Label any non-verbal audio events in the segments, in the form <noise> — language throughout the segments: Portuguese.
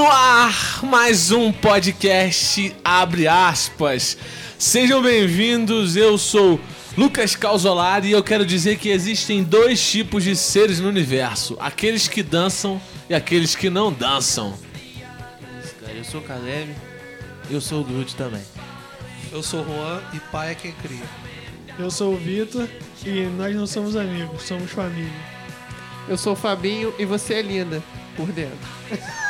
No ar, mais um podcast Abre aspas. Sejam bem-vindos, eu sou Lucas Calzolari e eu quero dizer que existem dois tipos de seres no universo: aqueles que dançam e aqueles que não dançam. Eu sou o Caleb, eu sou o Groot também. Eu sou o Juan e pai é quem cria. Eu sou o Vitor e nós não somos amigos, somos família. Eu sou o Fabinho e você é linda por dentro. <laughs>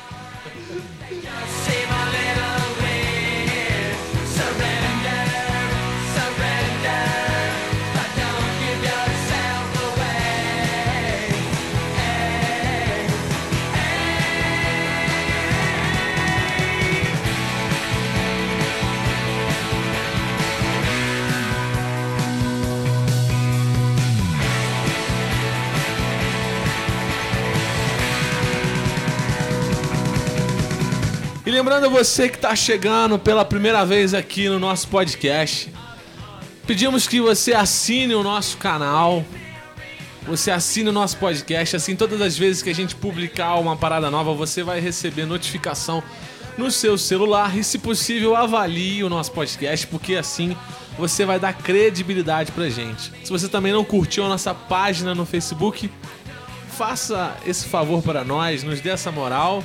Lembrando você que está chegando pela primeira vez aqui no nosso podcast, pedimos que você assine o nosso canal, você assine o nosso podcast, assim todas as vezes que a gente publicar uma parada nova, você vai receber notificação no seu celular e, se possível, avalie o nosso podcast, porque assim você vai dar credibilidade pra gente. Se você também não curtiu a nossa página no Facebook, faça esse favor para nós, nos dê essa moral.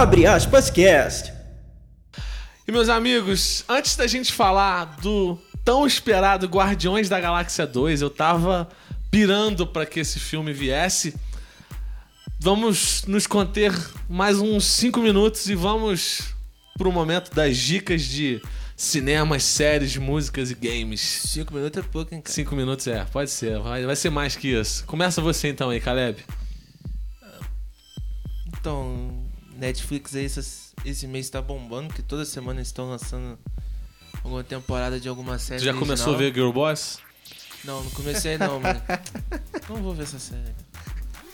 Abre aspas cast. E meus amigos, antes da gente falar do tão esperado Guardiões da Galáxia 2, eu tava pirando pra que esse filme viesse. Vamos nos conter mais uns 5 minutos e vamos pro momento das dicas de cinemas, séries, músicas e games. Cinco minutos é pouco, hein, cara? 5 minutos é, pode ser, vai, vai ser mais que isso. Começa você então aí, Caleb. Então, Netflix aí essas- esse mês tá bombando, que toda semana eles estão lançando alguma temporada de alguma série. Tu já original. começou a ver Girl Boss? Não, não comecei não, mano. Não vou ver essa série.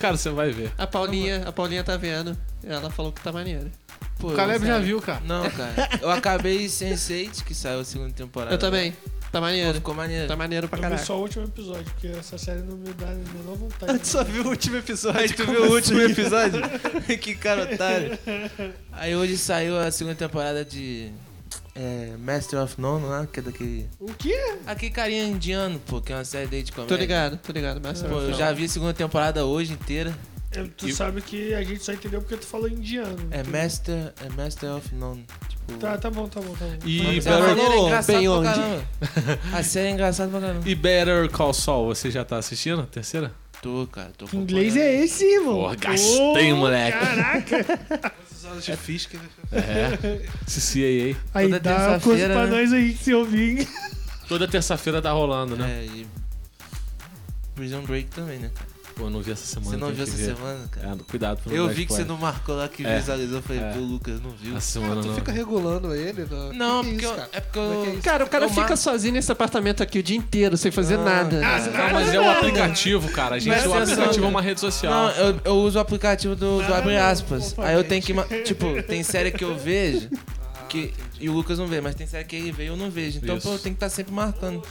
Cara, você vai ver. A Paulinha, a Paulinha tá vendo. Ela falou que tá maneiro. Pô, O Caleb já viu, cara. Não, cara. Eu acabei Sense8, que saiu a segunda temporada. Eu também. Tá Pô, maneiro. ficou maneiro. Tá maneiro pra Eu vi caralho. só o último episódio, porque essa série não me dá <laughs> a menor vontade. Tu só viu o último episódio. Aí tu viu o último episódio? <laughs> que cara otário. Aí hoje saiu a segunda temporada de é, Master of None lá, que é daquele. O quê? Aquele carinha indiano, pô, que é uma série de comédia. Tô ligado, tô ligado. Mas Pô, eu já vi a segunda temporada hoje inteira. É, Tu E- sabe que a gente só entendeu porque tu falou indiano. É Tu- Master, é Master of None. Tipo. Tá, tá bom, tá bom, tá bom. E é Better- maneiro, é bem onde? caramba. <laughs> A série é engraçada pra caramba. E Better Call Saul, você já tá assistindo? a Terceira? Tô, cara, tô Que inglês é esse, irmão? Porra, gastei, Ô, moleque. Caraca. Horas de né? É. CCAA. Aí Toda dá força terça-feira, pra né? nós aí que se ouvir. Toda terça-feira tá rolando, né? É, e. Prison Break também, né, cara? Pô, eu não vi essa semana. Você não viu essa ver. semana, cara? É, cuidado pra não Eu vi que você spoiler. não marcou lá que É. visualizou. Eu falei, É. pô, Lucas, não viu. Essa semana Tu não. fica regulando ele? Não, Não, Que que porque é eu, isso, cara? é porque Como é é eu. isso? Cara, o cara eu fica mar- sozinho nesse apartamento aqui o dia inteiro, sem fazer Ah, nada. Ah, você Não, mas é o aplicativo, cara. A gente, o aplicativo é né? uma rede social. Não, eu, eu uso o aplicativo do, Abre aspas. Aí eu tenho que. Tipo, tem série que eu <laughs> vejo. Que, e o Lucas não vê, mas tem série que ele vê e eu não vejo. Então, Isso. pô, eu tenho que estar sempre marcando.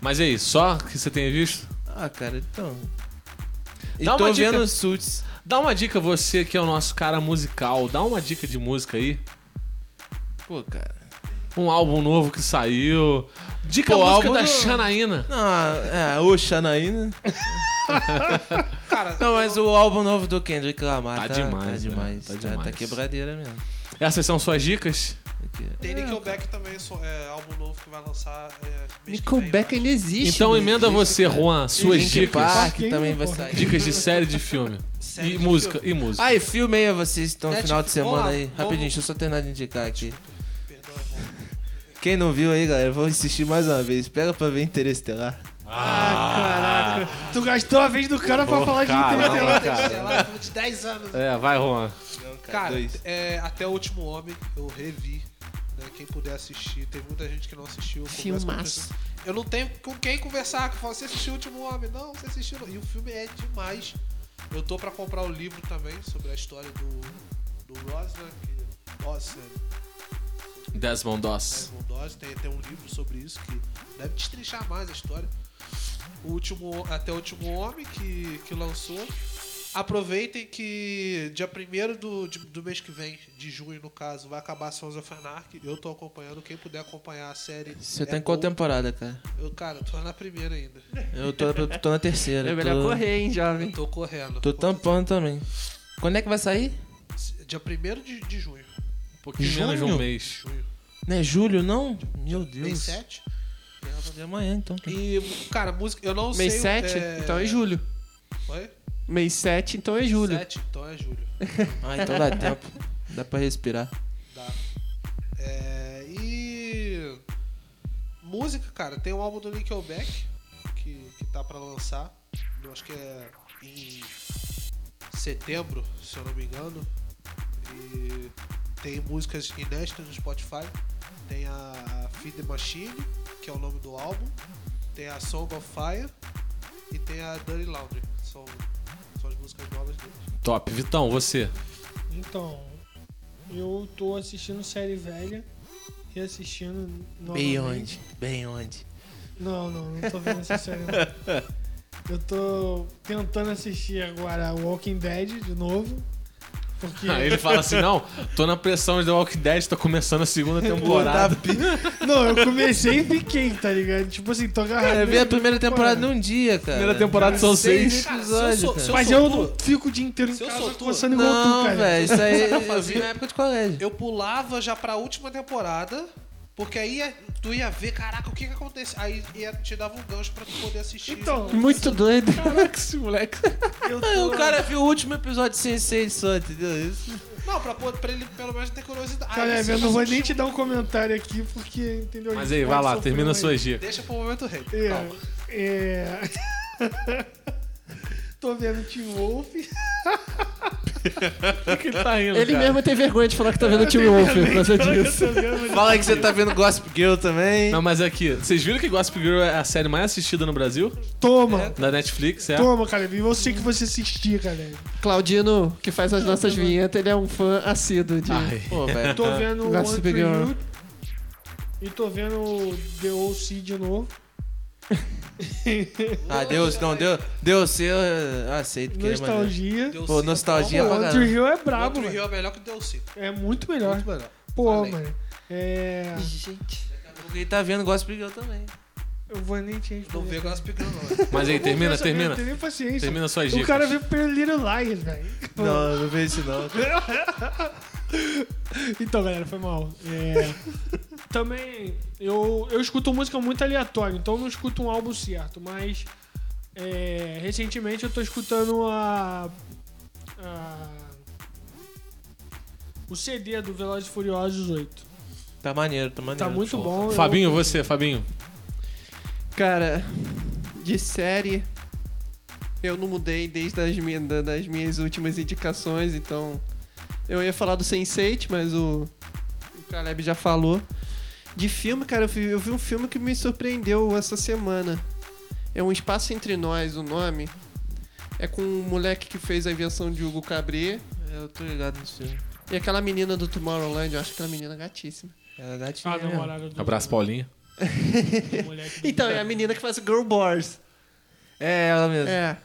Mas aí, só que você tenha visto? Ah, cara, então. E Dá tô uma dica. vendo Suits. Dá uma dica, você que é o nosso cara musical. Dá uma dica de música aí. Pô, cara. Um álbum novo que saiu. Dica Pô, música álbum da do- Xanaína. Não, é, o Xanaína. <laughs> Cara, Não, mas o álbum novo do Kendrick Lamar Tá tá, demais, tá né? demais. Tá Tá, demais. tá quebradeira mesmo. Essas são suas dicas? Tem Nickelback também, so- é álbum novo que vai lançar. É, Nickelback vem, ainda existe. Então né? emenda você, Juan, suas Linkin dicas. Park também vai sair. Dicas de série de filme. Série e de música, e música. Ah, e filme aí, vocês estão no final de semana lá, aí. vamos- Rapidinho, deixa eu só terminar de indicar aqui. Perdão. Quem não viu aí, galera, vou insistir mais uma vez. Pega pra ver Interestelar. Ah, caraca. Tu gastou a vez do cara pra falar de caramba, Interestelar. cara. Sei lá, foi de 10 anos. É, vai, Juan. Cara, dois. é, até o último homem eu revi. né, quem puder assistir, tem muita gente que não assistiu. Filmaço. eu não tenho com quem conversar. Que eu falo, você assistiu o último homem? Não, você assistiu. E o filme é demais. Eu tô pra comprar o livro também sobre a história do, do Ross, né? Que, Ross, é, Desmond Doss. Desmond Doss. Tem, tem um livro sobre isso que deve destrinchar mais a história. O último, até o último homem que, que lançou. Aproveitem que dia 1 do, de- do mês que vem, de junho no caso, vai acabar Sons of Anarchy. Eu tô acompanhando, quem puder acompanhar a série. Você é tá em qual temporada, cara? Eu, cara, eu tô na primeira ainda. Eu tô, eu tô na terceira. É melhor tô, correr, hein, jovem. Eu tô correndo. Tô tampando também. Quando é que vai sair? Dia 1 de, de junho. Um pouquinho menos de um Junho? mês. junho. Não é julho, não? Meu Deus. Mês 7. De amanhã, então. E, cara, música. Eu não Mês sei. 7? Então é julho. Oi? Mês 7, então é julho. 7, então é julho. <laughs> Ah, então dá tempo. Dá pra respirar. Dá. É, e. Música, cara, tem um álbum do Nickelback que, que tá pra lançar. Eu acho que é em setembro, se eu não me engano. E tem músicas inéditas no Spotify. Tem a Feed the Machine, que é o nome do álbum. Tem a Song of Fire e tem a Dirty Laundry. São, músicas novas deles. Top. Vitão, você. Então, eu tô assistindo série velha, reassistindo Bem novamente. onde? Bem onde? Não, não, não tô vendo essa série não. <laughs> Eu tô tentando assistir agora Walking Dead de novo. Porque. Aí ele fala assim: não, tô na pressão de The Walking Dead, tô começando a segunda <laughs> temporada. Não, eu comecei e fiquei, tá ligado? Tipo assim, tô agarrado. Cara, eu vi a primeira temporada num dia, cara. Primeira temporada são seis. Cara, se eu episódios, sou- cara. se eu Mas sou eu tu- não fico o dia inteiro em Se eu casa coçando igual tu, Não, cara. velho, isso aí <laughs> eu fazia- vi na época de colégio. Eu pulava já pra última temporada, porque aí ia- tu ia ver, caraca, o que que acontece? Aí ia, te dava um gancho pra tu poder assistir. Então, Muito doido. Caraca, esse moleque. Eu o cara viu o último episódio de Sense8 só, entendeu? Isso. Não, pra, pra ele pelo menos ter curiosidade. Cara, Aí, eu se não vou nem te dar um comentário aqui, porque, entendeu? Mas A aí, vai lá, termina mais. suas dicas. Deixa pro momento rei. É, Calma. é... <laughs> Tô vendo Team Wolf. <laughs> Por que ele tá rindo? Ele cara? mesmo tem vergonha de falar que tá vendo o Tim Wolf por causa disso. Vendo- Fala aí que você tá vendo Gossip Girl também. Não, mas aqui, vocês viram que Gossip Girl é a série mais assistida no Brasil? Toma, Da Netflix, é? toma, cara. E eu sei que você assistir, cara. Claudino, que faz as nossas vinhetas, ele é um fã assíduo de. Ai. Pô, velho. Tô vendo o One Gossip Girl. E tô vendo The O.C. de novo. <laughs> Ah, Deus, não, Deus, Deus, eu aceito que é maneiro. Nostalgia. Deus Pô, nostalgia pra caralho. Tree Hill é O brabo, Outro. Rio é melhor que o DLC. É muito melhor. Muito melhor. Pô, Falei. mano. É. Gente. Porque ele tá vendo Gossip Girl também. Eu vou nem te Não vê Gossip Girl, não. <laughs> Mas aí, termina, essa termina. nem paciência. Termina suas O dicas. cara veio pelo Little Liars, velho. Não, <laughs> não vejo isso não. Então, galera, foi mal. É, Também, eu, eu escuto música muito aleatória, então eu não escuto um álbum certo, mas é, recentemente eu tô escutando a, a- o CD do Velozes e Furiosos 8. Tá maneiro, tá maneiro. Tá muito bom. eu- Fabinho, você, Fabinho. Cara, de série, eu não mudei desde as minhas, da- das minhas últimas indicações, então eu ia falar do Sense8, mas o, o Caleb já falou. De filme, cara, eu vi, eu vi um filme que me surpreendeu essa semana. É Um Espaço Entre Nós, o nome. É com um moleque que fez a invenção de Hugo Cabret Eu tô ligado nesse filme. e aquela menina do Tomorrowland, eu acho aquela menina gatíssima. Ela é gatinha. A mesmo. namorada do, Abraço, Paulinha. <laughs> Então, é a menina que faz o Girl Boss. É, ela mesmo. É.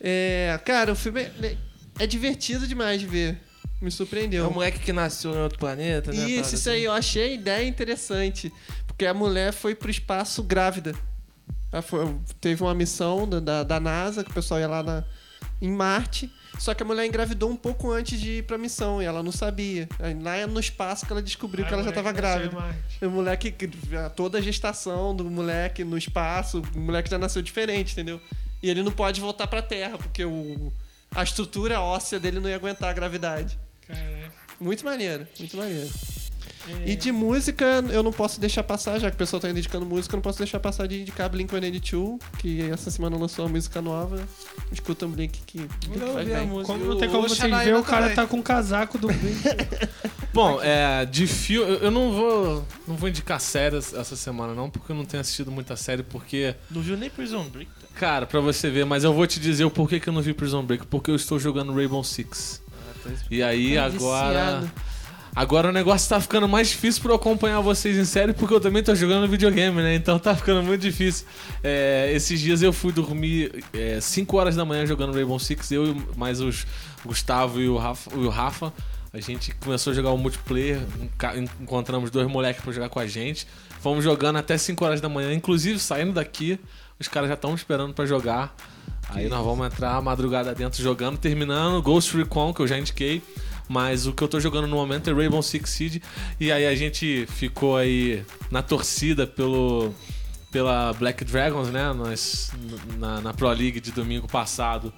É, cara, o filme é, é divertido demais de ver. Me É surpreendeu. um moleque que nasceu em outro planeta, né? Isso, isso assim. aí, eu achei a ideia interessante. Porque a mulher foi pro espaço grávida. Ela foi- teve uma missão da, da, da NASA, que o pessoal ia lá na, em Marte. Só que a mulher engravidou um pouco antes de ir pra missão e ela não sabia. Aí lá no espaço que ela descobriu Ah, que ela já tava grávida. O moleque, toda a gestação do moleque no espaço, o moleque já nasceu diferente, entendeu? E ele não pode voltar pra Terra, porque o, a estrutura óssea dele não ia aguentar a gravidade. Caraca. Muito maneiro, muito maneiro. E de música, eu não posso deixar passar, já que o pessoal tá indicando música, eu não posso deixar passar de indicar Blink-182, que essa semana lançou uma música nova. Escuta um Blink que, Blink bem. Como não tem como Xanaína verem, o cara também. tá com o casaco do Blink. <laughs> Bom, é, de filme, eu eu não vou, não vou indicar séries essa semana não, porque eu não tenho assistido muita série, porque, Não viu nem Prison Break. cara, pra você ver, mas eu vou te dizer o porquê que eu não vi Prison Break, porque eu estou jogando Rainbow Six. E aí agora, viciado. agora o negócio tá ficando mais difícil pra eu acompanhar vocês em série, porque eu também tô jogando videogame, né? Então tá ficando muito difícil. É, esses dias eu fui dormir 5 horas da manhã jogando Rainbow Six, eu e mais os Gustavo e o Rafa, e o Rafa a gente começou a jogar o multiplayer, encontramos dois moleques pra jogar com a gente. Fomos jogando até 5 horas da manhã, inclusive saindo daqui, os caras já estão esperando pra jogar. Aí nós vamos entrar a madrugada dentro jogando, terminando Ghost Recon, que eu já indiquei. Mas o que eu tô jogando no momento é Rainbow Six Siege. E aí a gente ficou aí na torcida pelo pela Black Dragons, né? Nós, na, na Pro League de domingo passado,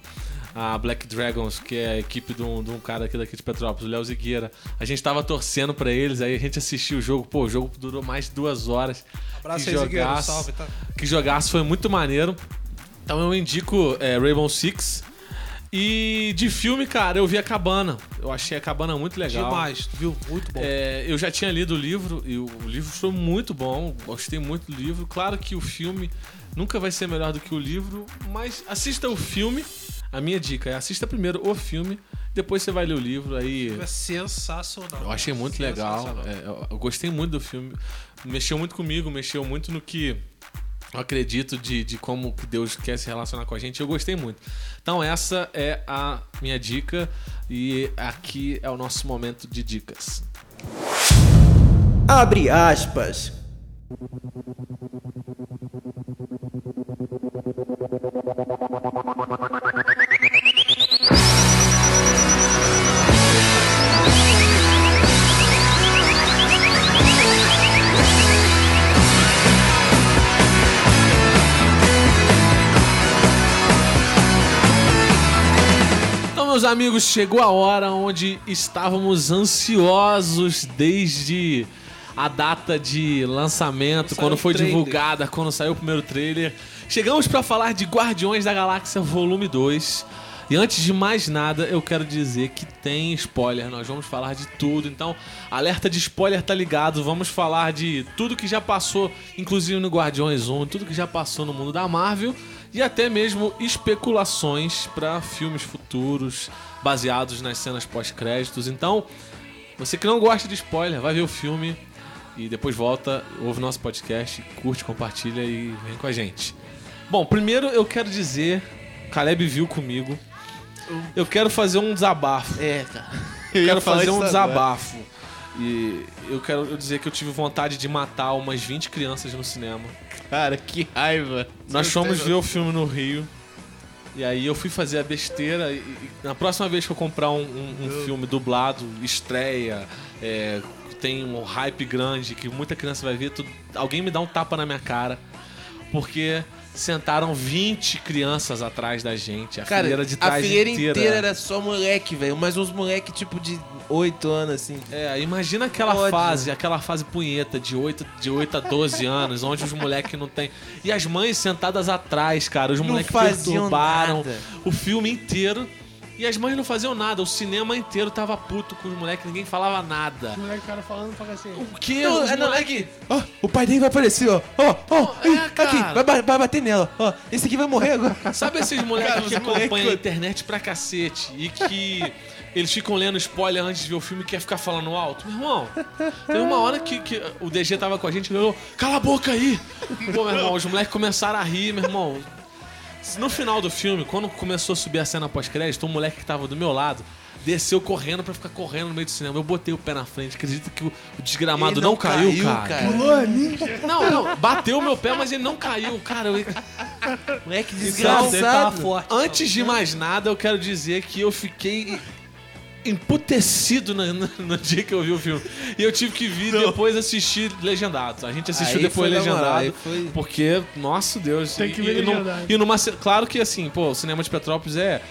a Black Dragons, que é a equipe de um, de um cara aqui daqui de Petrópolis, o Léo Zigueira, a gente tava torcendo pra eles, aí a gente assistiu o jogo, pô, o jogo durou mais de duas horas. Abraço Que aí, jogaço. Salve, tá? Que jogaço, foi muito maneiro. Então eu indico é, Rainbow Six. E de filme, cara, eu vi a Cabana. Eu achei a Cabana muito legal. Demais, tu viu? Muito bom. É, eu já tinha lido o livro e o livro foi muito bom. Gostei muito do livro. Claro que o filme nunca vai ser melhor do que o livro, mas assista o filme. A minha dica é assista primeiro o filme, depois você vai ler o livro. Aí É sensacional. eu achei muito legal. É, eu gostei muito do filme. Mexeu muito comigo, mexeu muito no que acredito de, de como que Deus quer se relacionar com a gente. Eu gostei muito. Então essa é a minha dica e aqui é o nosso momento de dicas. Abre aspas. Amigos, chegou a hora onde estávamos ansiosos desde a data de lançamento, quando o foi trailer. divulgada, quando saiu o primeiro trailer. Chegamos para falar de Guardiões da Galáxia Volume 2. E antes de mais nada, eu quero dizer que tem spoiler, nós vamos falar de tudo. Então, alerta de spoiler tá ligado, vamos falar de tudo que já passou, inclusive no Guardiões 1, tudo que já passou no mundo da Marvel e até mesmo especulações para filmes futuros baseados nas cenas pós-créditos. Então, você que não gosta de spoiler, vai ver o filme e depois volta, ouve nosso podcast, curte, compartilha e vem com a gente. Bom, primeiro eu quero dizer, Caleb viu comigo. Eu quero fazer um desabafo. É, cara. Eu quero fazer um isso agora. E eu quero dizer que eu tive vontade de matar umas 20 crianças no cinema. Cara, que raiva. Nós Você fomos ver o filme no Rio. E aí eu fui fazer a besteira. E, e na próxima vez que eu comprar um, um- um filme dublado, estreia, é, tem um hype grande, que muita criança vai ver, tu- alguém me dá um tapa na minha cara. Porque sentaram 20 crianças atrás da gente. A Cara, fileira de a trás fileira inteira. inteira era só moleque, velho. Mas uns moleque tipo de 8 anos, assim. É, imagina aquela Ódio. fase, aquela fase punheta de 8, de 8 a 12 <laughs> anos, onde os moleques não tem. E as mães sentadas atrás, cara, os moleques perturbaram nada. o filme inteiro. E as mães não faziam nada, o cinema inteiro tava puto com os moleques, ninguém falava nada. O moleque cara falando, fala assim. O que? Não, os é, é moleque... que. Ó, o pai dele vai aparecer, ó. Ó, ó. É, aqui, vai, vai bater nela. Ó, esse aqui vai morrer agora. <laughs> Sabe esses moleques que os acompanham moleque- a internet pra cacete e que eles ficam lendo spoiler antes de ver o filme e quer ficar falando alto? Meu irmão, teve uma hora que, que o DG tava com a gente e falou: Cala a boca aí! Pô, meu irmão, os moleques começaram a rir, meu irmão. No final do filme, quando começou a subir a cena pós-crédito, um moleque que tava do meu lado desceu correndo pra ficar correndo no meio do cinema. Eu botei o pé na frente. Acredita que o, desgramado Ele não, caiu, cara. Não, não, bateu o meu pé, mas ele não caiu, cara. Eu, Moleque Então, desgraçado. Antes de mais nada, eu quero dizer que eu fiquei emputecido no, no- no dia que eu vi o filme. E eu tive que vir depois assistir legendado. A gente assistiu Aí depois legendado. foi- Porque, nosso Deus. Tem e- que ver e, num- legendado. e numa. Claro que assim, pô, o cinema de Petrópolis é.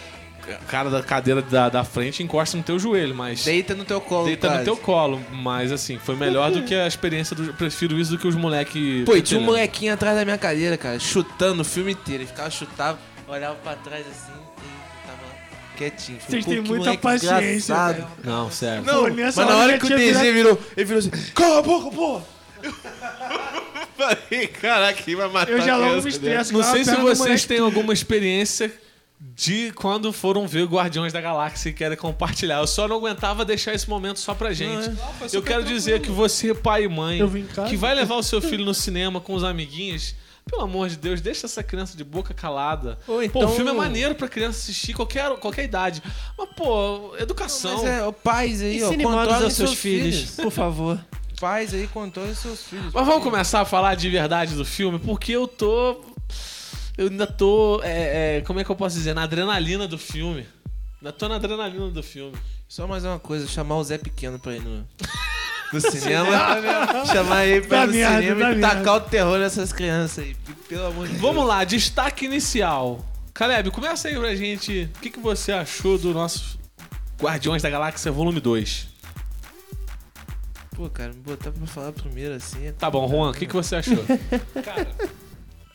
cara da cadeira da, da frente encosta no teu joelho, mas Deita no teu colo, deita no quase. teu colo. Mas assim, foi melhor do que a experiência do. Prefiro isso do que os moleque. Pô, e tinha um molequinho atrás da minha cadeira, cara, chutando o filme inteiro. Ele ficava chutava, olhava pra trás assim e quietinho. Vocês têm muita paciência, velho. Não, sério. Não, Pô, mas na hora que o DZ virado- virou, ele virou assim, cala a boca, pô! <laughs> Falei, caraca, vai matar Eu já logo me estresso. Não sei se vocês têm alguma experiência de quando foram ver Guardiões da Galáxia e querem compartilhar. Eu só não aguentava deixar esse momento só pra gente. foi Eu super quero dizer que você, pai e mãe, Eu que vai levar o seu filho no cinema com os amiguinhos, pelo amor de Deus, deixa essa criança de boca calada. Ou Pô, então- o filme é maneiro pra criança assistir qualquer, qualquer idade. Mas, pô, educação. Mas é, ó, pais aí, ó, controlem aos seus filhos, por favor. Pais aí, controlem seus filhos. Mas vamos começar a falar de verdade do filme, porque eu tô. Eu ainda tô. é, é, como é que eu posso dizer? Na adrenalina do filme. Ainda tô na adrenalina do filme. Só mais uma coisa, chamar o Zé Pequeno pra ir no, no cinema. chamar ele pra ir no merda, cinema dá e tacar merda. o terror nessas crianças aí. Pelo amor de Deus. Vamos lá, destaque inicial. Caleb, começa aí pra gente. O que, que você achou do nosso Guardiões da Galáxia Volume 2? Pô, cara, me botar pra falar primeiro assim. é- Tá bom, Juan, o que, que você achou? <laughs> Cara,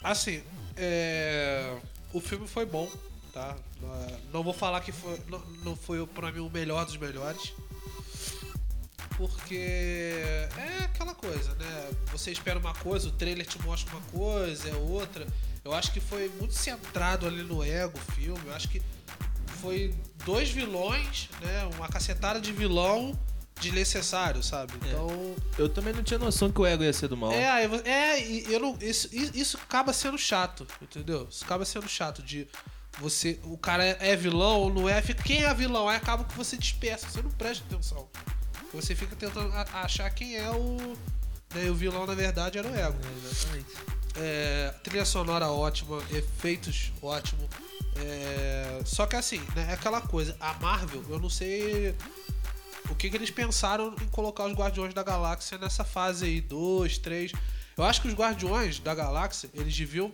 assim, é, o filme foi bom, tá? Não vou falar que foi, não, não foi pra mim o melhor dos melhores. Porque é aquela coisa, né? Você espera uma coisa, o trailer te mostra uma coisa, é outra. Eu acho que foi muito centrado ali no ego o filme. Eu acho que foi dois vilões, né? Uma cacetada de vilão desnecessário, sabe? Então. Eu também não tinha noção que o ego ia ser do mal. É, é, eu não, isso, isso acaba sendo chato, entendeu? Isso acaba sendo chato de você, o cara é, é vilão ou não é, fica, quem é vilão? Aí acaba que você dispersa, você não presta atenção. Você fica tentando achar quem é o, né, o vilão na verdade era o ego. Exatamente. É, trilha sonora ótima, efeitos ótimo. É, só que assim, né, é aquela coisa, a Marvel, eu não sei o que, que eles pensaram em colocar os Guardiões da Galáxia nessa fase aí, 2, 3. Eu acho que os Guardiões da Galáxia, eles deviam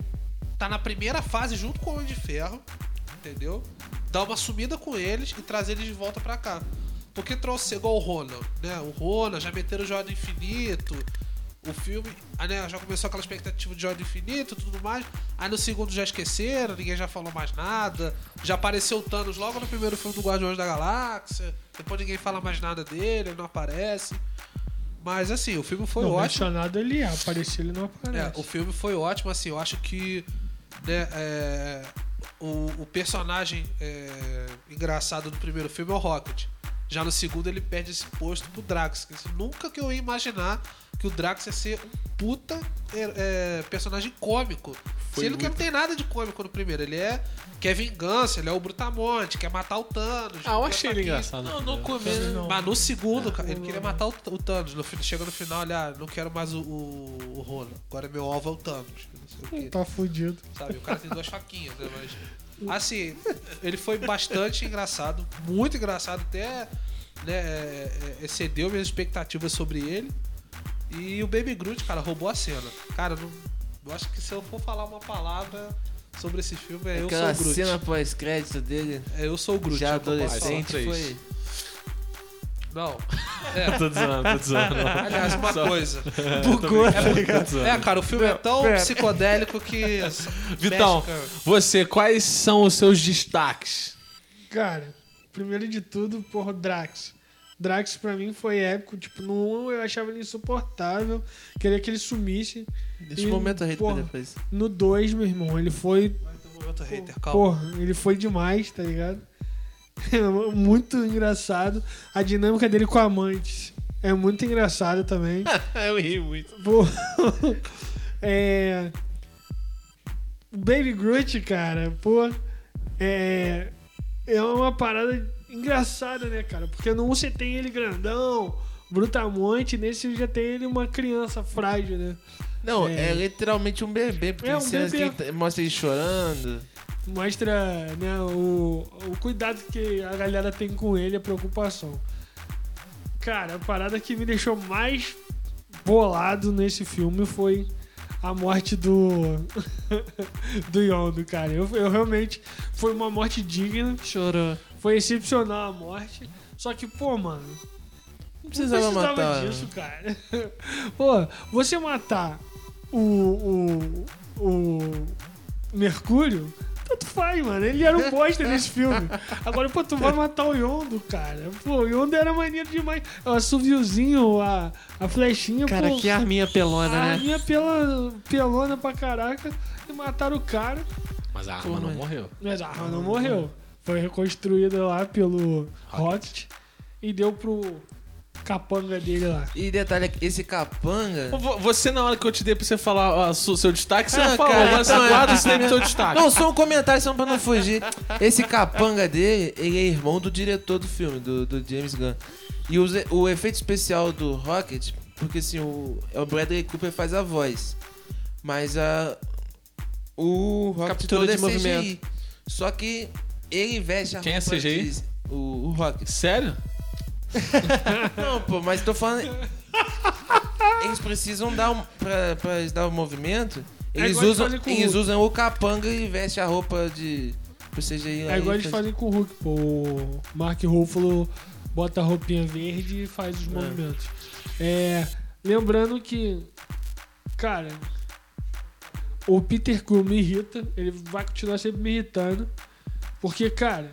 estar na primeira fase junto com o Homem de Ferro, entendeu? Dar uma sumida com eles e trazer eles de volta pra cá. Porque trouxe igual o Ronan, né? O Ronan, já meteram o do Infinito, o filme, aí, né, já começou aquela expectativa de do Infinito e tudo mais. Aí no segundo já esqueceram, ninguém já falou mais nada. Já apareceu o Thanos logo no primeiro filme do Guardiões da Galáxia. Depois ninguém fala mais nada dele, ele não aparece. Mas assim, o filme foi não, ótimo. mencionado ele é, apareceu ele não aparece. É, o filme foi ótimo, assim, eu acho que né, é, o, o personagem é, engraçado do primeiro filme é o Rocket. Já no segundo ele perde esse posto pro Drax. Nunca que eu ia imaginar que o Drax ia ser um puta é, é, personagem cômico. Sendo que não tem nada de cômico no primeiro. Ele é. quer vingança, ele é o Brutamonte, quer matar o Thanos. Ah, eu achei ele engraçado. Não, Também comer. não. Mas no segundo, cara, ele queria matar o, o Thanos. No, chega no final, olha, não quero mais o, o, o Ronan. Agora meu alvo é o Thanos. Não sei o quê. Tá fudido. Sabe? O cara tem duas faquinhas, né? Mas. Assim, ele foi bastante engraçado. Muito engraçado. Até né, é, é, excedeu minhas expectativas sobre ele. E o Baby Groot, cara, roubou a cena. Cara, não, eu acho que se eu for falar uma palavra sobre esse filme, é Eu Sou o Groot. cena pós-crédito dele, É Eu Sou o Groot. já é adolescente, foi. Não. <laughs> É. tô zoando, tô zoando. Aliás, uma coisa. <laughs> Bugou. É, cara, o filme é tão Pera. psicodélico que. <laughs> Vitão, mexe, você, quais são os seus destaques? Cara, primeiro de tudo, porra, Drax. Drax pra mim foi épico. Tipo, no 1 eu achava ele insuportável. Queria que ele sumisse. Deixa E, o momento aí pra porra, depois. No 2, meu irmão, ele foi. Vai ter um momento hater, calma. Porra, ele foi demais, tá ligado? <laughs> muito engraçado. A dinâmica dele com a Amantes é muito engraçado também. <laughs> eu ri muito. Pô, <laughs> é. Baby Groot, cara, pô, é. É uma parada engraçada, né, cara? Porque no 1 você tem ele grandão, brutamonte, nesse já tem ele uma criança frágil, né? Não, É. é, literalmente um bebê, porque É um bebê. que ele mostra ele chorando. Mostra né, o, o cuidado que a galera tem com ele, a preocupação. Cara, a parada que me deixou mais bolado nesse filme foi a morte do. <laughs> do Yondo, cara. Eu, eu realmente. Foi uma morte digna. Chorou. Foi excepcional a morte. Só que, pô, mano. Não precisava, não precisava matar. disso, cara. <laughs> Pô, você matar o. o. o. Mercúrio. Tanto faz, mano. Ele era um <laughs> bosta nesse filme. Agora, pô, tu vai matar o Yondo, cara. Pô, o Yondo era maneiro demais. O assoviozinho, a, a flechinha, Cara, pô. que arminha pelona, a né? minha pela, pelona pra caraca. E mataram o cara. Mas a arma não mas- morreu. Mas a arma não morreu. Foi reconstruída lá pelo Rocket e deu pro capanga dele lá. E detalhe, esse capanga. Vo- Você, na hora que eu te dei pra você falar ó, seu destaque, você Ah, não falou. cara, Agora você então é- guarda isso daí pro seu destaque. Não, só um comentário, só pra não fugir. Esse capanga dele, ele é irmão do diretor do filme, do, do James Gunn. E os- o efeito especial do Rocket, porque assim, o, é o Bradley Cooper faz a voz. Mas a. O Rocket Captura todo de é CGI. movimento. Só que ele veste a Quem é roupa CGI? de- o, o Rocket. Sério? <laughs> Não, pô, mas tô falando. Eles precisam dar um. Pra, pra eles dar o movimento. É Eles, igual usam, eles usam o capanga e veste a roupa de. CGI. É igual eles faz- fazem com o Hulk, pô. O Mark Ruffalo bota a roupinha verde e faz É. os movimentos. É, lembrando que, cara, o Peter Quill me irrita. Ele vai continuar sempre me irritando. Porque, cara,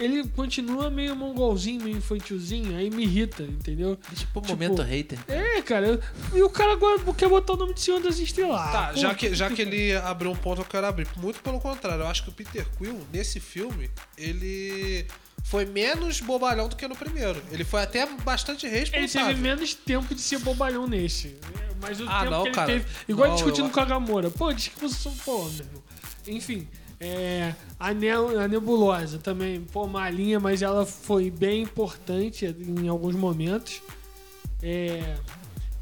ele continua meio mongolzinho, meio infantilzinho. Aí me irrita, entendeu? Tipo, Tipo, momento hater. É, cara. eu- E o cara agora quer botar o nome de Senhor das Estrelas. Tá, Pô, já que, já que ele abriu um ponto, eu quero abrir. Muito pelo contrário, eu acho que o Peter Quill, nesse filme, ele foi menos bobalhão do que no primeiro. Ele foi até bastante Ele teve responsável. menos tempo de ser bobalhão nesse. Mas o Ah, tempo não, que ele cara. teve. Igual Não, discutindo eu- com a Gamora. Pô, diz que você pô, meu irmão. Enfim. É, a, ne a Nebulosa também, pô, malinha, mas ela foi bem importante em alguns momentos. É,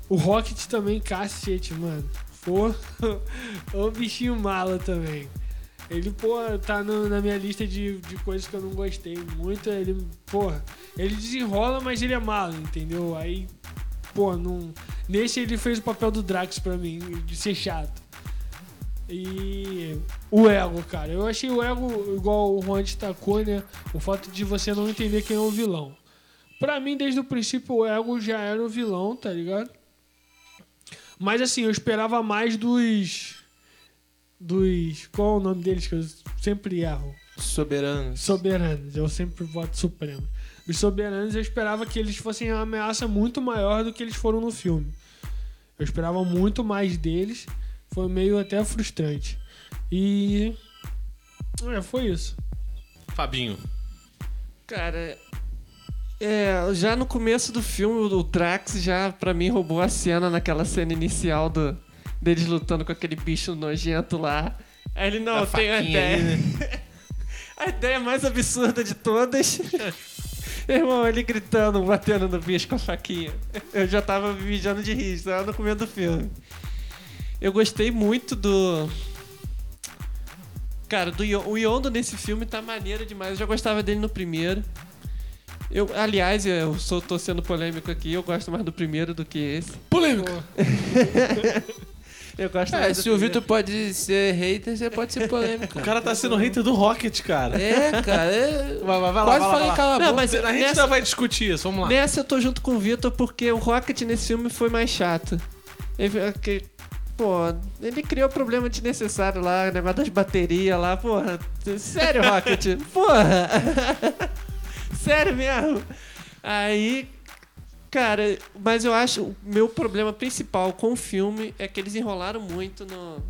o Rocket também, cacete, mano. Pô, <laughs> o bichinho mala também. Ele, pô, tá no- na minha lista de, de coisas que eu não gostei muito. Ele, porra, ele desenrola, mas ele é malo, entendeu? Aí, pô, não. Nesse ele fez o papel do Drax pra mim, de ser chato. E o ego, cara. Eu achei o ego, igual o Juan destacou, né? O fato de você não entender quem é o vilão. Pra mim, desde o princípio, o ego já era o vilão, tá ligado? Mas assim, eu esperava mais dos. Dos. Qual é o nome deles que eu sempre erro? Soberanos. Soberanos, eu sempre voto Supremo. Os Soberanos eu esperava que eles fossem uma ameaça muito maior do que eles foram no filme. Eu esperava muito mais deles. Foi meio até frustrante. E. É, foi isso. Fabinho. Cara, é, já no começo do filme, o Drax já, pra mim, roubou a cena naquela cena inicial do, deles lutando com aquele bicho nojento lá. Aí ele, não, tenho a ideia. ali, né? <laughs> a ideia mais absurda de todas. <laughs> Irmão, ele gritando, batendo no bicho com a faquinha. Eu já tava me mijando de rir, só no começo do filme. Eu gostei muito do. Cara, do Yo- o Yondo nesse filme tá maneiro demais. Eu já gostava dele no primeiro. Eu, aliás, eu sou, tô sendo polêmico aqui, eu gosto mais do primeiro do que esse. Polêmica. <laughs> Eu gosto É, mais do se o primeiro. Vitor pode ser hater, você pode ser polêmico. O cara tá sendo hater do Rocket, cara. É, cara. É... Vai, vai, vai lá, Quase vai lá, falei vai lá. cala a Não, boca. mas A gente nessa- ainda vai discutir isso, vamos lá. Nessa eu tô junto com o Vitor porque o Rocket nesse filme foi mais chato. Ele, que- pô, ele criou problema desnecessário lá, negócio das baterias lá, porra. Sério, Rocket? <laughs> porra! <laughs> Sério mesmo? Aí, cara, mas eu acho o meu problema principal com o filme é que eles enrolaram muito no.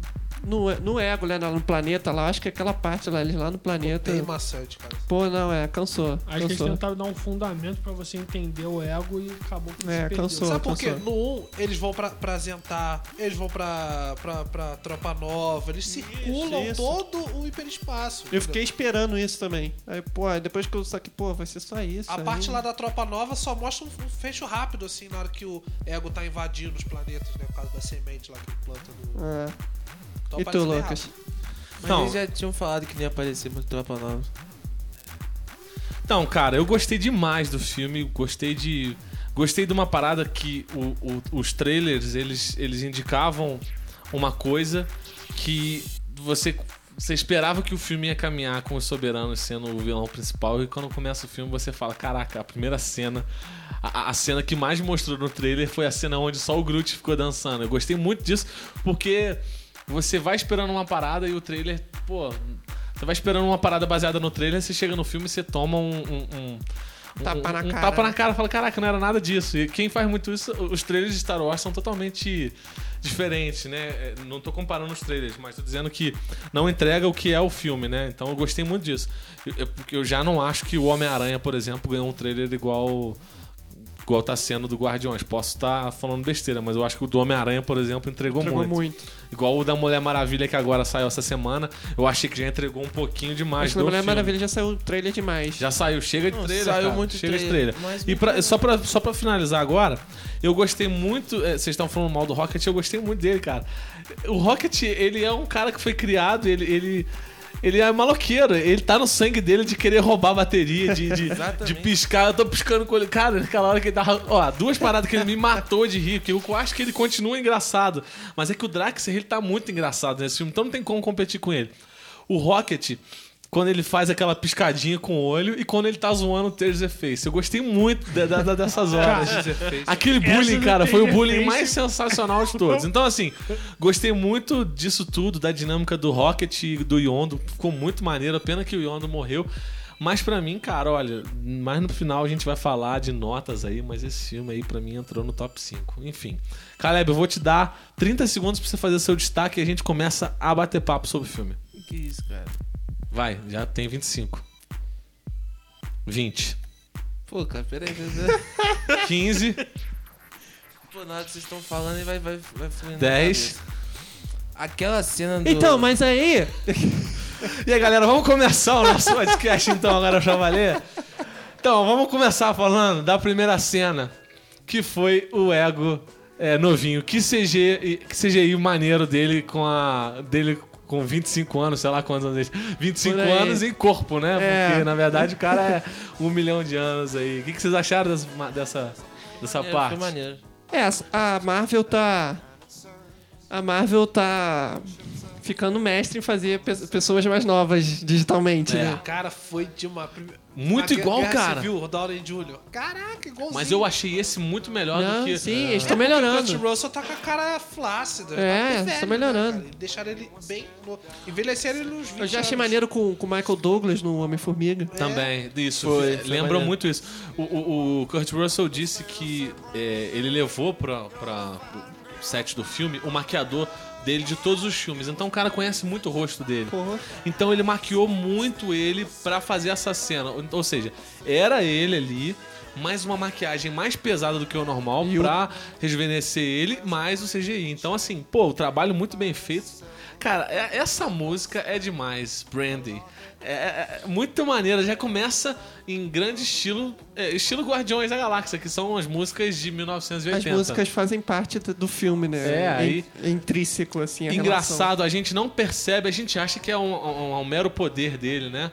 No, no ego, né? No planeta lá. Acho que aquela parte lá, eles lá no planeta. Bem maçante, cara. Pô, não, é, cansou. Acho que eles cansou. tentaram dar um fundamento pra você entender o ego e acabou que É, se perdeu. cansou. Sabe por quê? cansou. No 1, eles vão pra, pra Zentar, eles vão pra, pra, pra Tropa Nova, eles circulam isso. todo o hiperespaço. Eu entendeu? fiquei esperando isso também. Aí, pô, aí depois que eu saquei, pô, vai ser só isso. A aí. parte lá da Tropa Nova só mostra um um fecho rápido, assim, na hora que o ego tá invadindo os planetas, né? Por causa da semente lá que ele planta no. É. E tu, Lucas? Mas Não. eles já tinham falado que não ia aparecer muito Tropa Nova. Então, cara, eu gostei demais do filme, gostei de. Gostei de uma parada que o- o- os trailers eles, eles indicavam uma coisa que você você esperava que o filme ia caminhar com os soberanos sendo o vilão principal e quando começa o filme você fala, caraca, a primeira cena, a, a cena que mais mostrou no trailer foi a cena onde só o Groot ficou dançando. Eu gostei muito disso porque você vai esperando uma parada e o trailer, pô, você vai esperando uma parada baseada no trailer, você chega no filme e você toma um, um- um- Tapa um- na um cara. tapa na cara, fala, caraca, não era nada disso. E quem faz muito isso, os trailers de Star Wars são totalmente diferentes, né? É, Não tô comparando os trailers, mas tô dizendo que não entrega o que é o filme, né? Então eu gostei muito disso. Eu- eu já não acho que o Homem-Aranha, por exemplo, ganhou um trailer igual igual tá sendo do Guardiões. Posso estar falando besteira, mas eu acho que o do Homem-Aranha, por exemplo, entregou, Entregou muito. muito. Igual o da Mulher Maravilha que agora saiu essa semana, eu achei que já entregou um pouquinho demais Acho que do na Mulher filme. Maravilha já saiu o trailer demais. Já saiu, chega de Não, trailer. saiu cara. muito chega trailer, de mas trailer. E pra- só, pra, só pra finalizar agora, eu gostei muito. é, Vocês estão falando mal do Rocket, eu gostei muito dele, cara. O Rocket, ele é um cara que foi criado, ele. ele ele é maloqueiro, ele tá no sangue dele de querer roubar bateria, de, de, <laughs> de piscar. Eu tô piscando com ele. Cara, naquela hora que ele tava. Ó, duas paradas que ele me matou de rir, porque eu acho que ele continua engraçado. Mas é que o Drax, ele tá muito engraçado nesse filme, então não tem como competir com ele. O Rocket, quando ele faz aquela piscadinha com o olho e quando ele tá zoando o Taserface. Eu gostei muito da- da- da- dessas horas. Aquele bullying, Essa cara, foi o bullying mais sensacional de todos. Então, assim, gostei muito disso tudo, da dinâmica do Rocket e do Yondo. Ficou muito maneiro. Pena que o Yondo morreu. Mas pra mim, cara, olha, mais no final a gente vai falar de notas aí, mas esse filme aí pra mim entrou no top 5. Enfim. Caleb, eu vou te dar 30 segundos pra você fazer seu destaque e a gente começa a bater papo sobre o filme. Que isso, cara? Vai, já tem 25. 20. Pô, cara, peraí. peraí. 15. <laughs> Pô, na hora que vocês estão falando, aí vai, vai, vai fluindo. na Dez. cabeça. Aquela cena do... Então, mas aí. E aí, galera, vamos começar o nosso podcast então, agora pra valer? Então, vamos começar falando da primeira cena, que foi o Ego é, novinho. Que CG, que CGI maneiro dele com a. dele com 25 anos, sei lá quantos anos ele 25 Por aí. anos em corpo, né? É. Porque, na verdade, o cara é um milhão de anos aí. O que, que vocês acharam dessa, dessa, dessa É, parte? Maneiro. É, a Marvel tá. A Marvel tá ficando mestre em fazer pe- pessoas mais novas digitalmente, É. né? O cara foi de uma. Muito uma igual, cara. Civil, o Downey Jr. Caraca, igualzinho. Mas eu achei esse muito melhor Não, do que. sim, eles estão O Kurt melhorando. Russell tá com a cara flácida. É, tá tá velho, melhorando. Né, cara? E deixaram ele bem. No... Envelheceram ele nos 20 Eu já achei anos. maneiro com o Michael Douglas no Homem-Formiga. Também, isso. Foi, Lembra foi maneiro. muito isso. O, o- o Kurt Russell disse que é, ele levou pra, pra, pro set do filme o maquiador dele de todos os filmes. Então o cara conhece muito o rosto dele. Porra. Então ele maquiou muito ele pra fazer essa cena. Ou seja, era ele ali, mais uma maquiagem mais pesada do que o normal E o- pra rejuvenescer ele, mais o CGI. Então, assim, pô, o trabalho muito bem feito. Cara, é- essa música é demais, Brandy. É, é- é muito maneira, já começa em grande estilo, é, estilo Guardiões da Galáxia, que são as músicas de 1980. As músicas fazem parte do filme, né? É, aí- É intrínseco, assim, a relação. Engraçado, a gente não percebe, a gente acha que é um, um- um mero poder dele, né?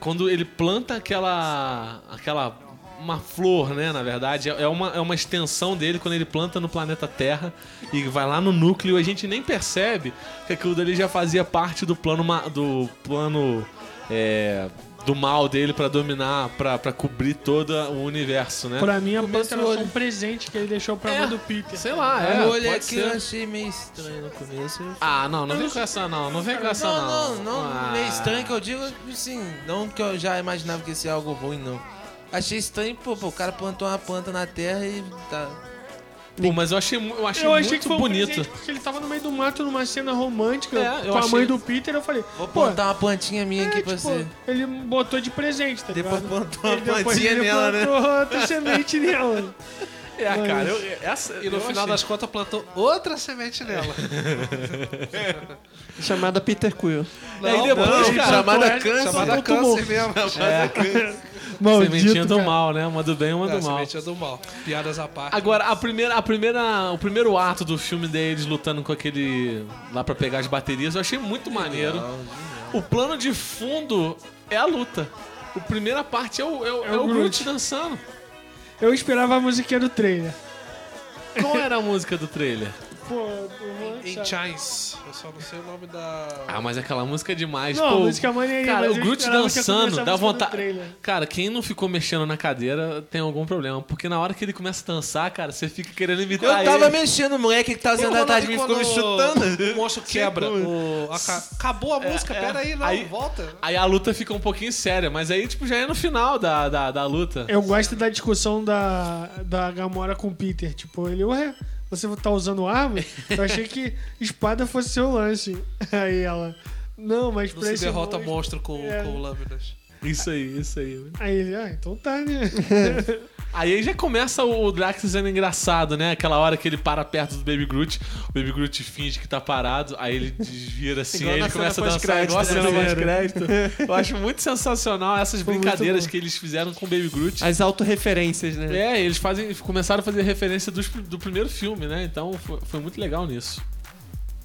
Quando ele planta aquela. aquela. Uma flor, né? Na verdade, é uma, é uma extensão dele quando ele planta no planeta Terra e vai lá no núcleo, a gente nem percebe que aquilo dali já fazia parte do plano. ma- do plano. é, do mal dele pra dominar, pra pra cobrir todo o universo, né? Pra mim, a planta era só olho. um presente que ele deixou pra É, mãe do Peter. Sei lá, é. eu olhei pode aquilo ser. e achei meio estranho no começo. Eu- Ah, não, não vem com essa não, não vem com essa Não, não. não, não, Ah. meio estranho que eu digo, assim, não que eu já imaginava que ia ser algo ruim, não. Achei estranho, pô, pô, o cara plantou uma planta na terra e tá. Pô, mas eu achei, eu achei Eu achei muito que foi um bonito. presente, porque ele tava no meio do mato numa cena romântica É, eu com a achei- mãe do Peter. Eu falei, Vou pô, plantar uma plantinha minha é, aqui pra tipo, você. ele botou de presente, tá Depois ligado? plantou uma Ele depois plantinha ele nela, né? plantou outra semente <laughs> nela. É, cara, eu, essa, E no eu final achei- das contas plantou outra semente nela. <laughs> Chamada Peter Quill. E aí depois, cara, <laughs> chamada é, câncer. Chamada Tomou. câncer mesmo. Sementinha do cara. mal, né? Uma do bem e uma É, do mal. semente do mal. Piadas à parte. Agora, a primeira, a primeira, o primeiro ato do filme deles lutando com aquele lá pra pegar as baterias, eu achei muito maneiro. O plano de fundo é a luta. A primeira parte é o, é o, é o Groot Groot. dançando. Eu esperava a musiquinha do trailer. Qual era a música do trailer? Pô, In. Chains. Eu só não sei o nome da. Ah, mas aquela música é demais. Não, Pô, a música é maneirinha, Cara, o Groot dançando, dá vontade. Cara, quem não ficou mexendo na cadeira tem algum problema. Porque na hora que ele começa a dançar, cara, você fica querendo imitar Eu tava ele. mexendo, o moleque que tava sentado atrás de mim ficou me chutando. O monstro <laughs> quebra. o- aca- acabou a música, é. pera aí, não, Aí- volta. Aí a luta fica um pouquinho séria, mas aí, tipo, já é no final da, da, da luta. Eu gosto da discussão da, da Gamora com o Peter. Tipo, ele, ué, você tá usando arma? Eu achei que espada fosse seu lance. <laughs> Aí ela, não, mas Não pra se derrota monstro- monstro com, É. com lâminas. Isso aí, isso aí. Aí ele, ah, então tá, né? <laughs> Aí já começa o Drax sendo engraçado, né? Aquela hora que ele para perto do Baby Groot, o Baby Groot finge que tá parado, aí ele desvira assim, Igual aí ele cena começa a dançar igual a cena né? pós-crédito. <laughs> Eu acho muito sensacional essas Foi brincadeiras que eles fizeram com o Baby Groot. As autorreferências, né? É, eles fazem, começaram a fazer referência dos- do primeiro filme, né? Então foi, foi muito legal nisso.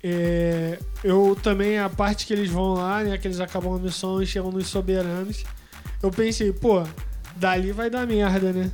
É, eu também, a parte que eles vão lá, né? Que eles acabam a missão e chegam nos soberanos. Eu pensei, pô, dali vai dar merda, né?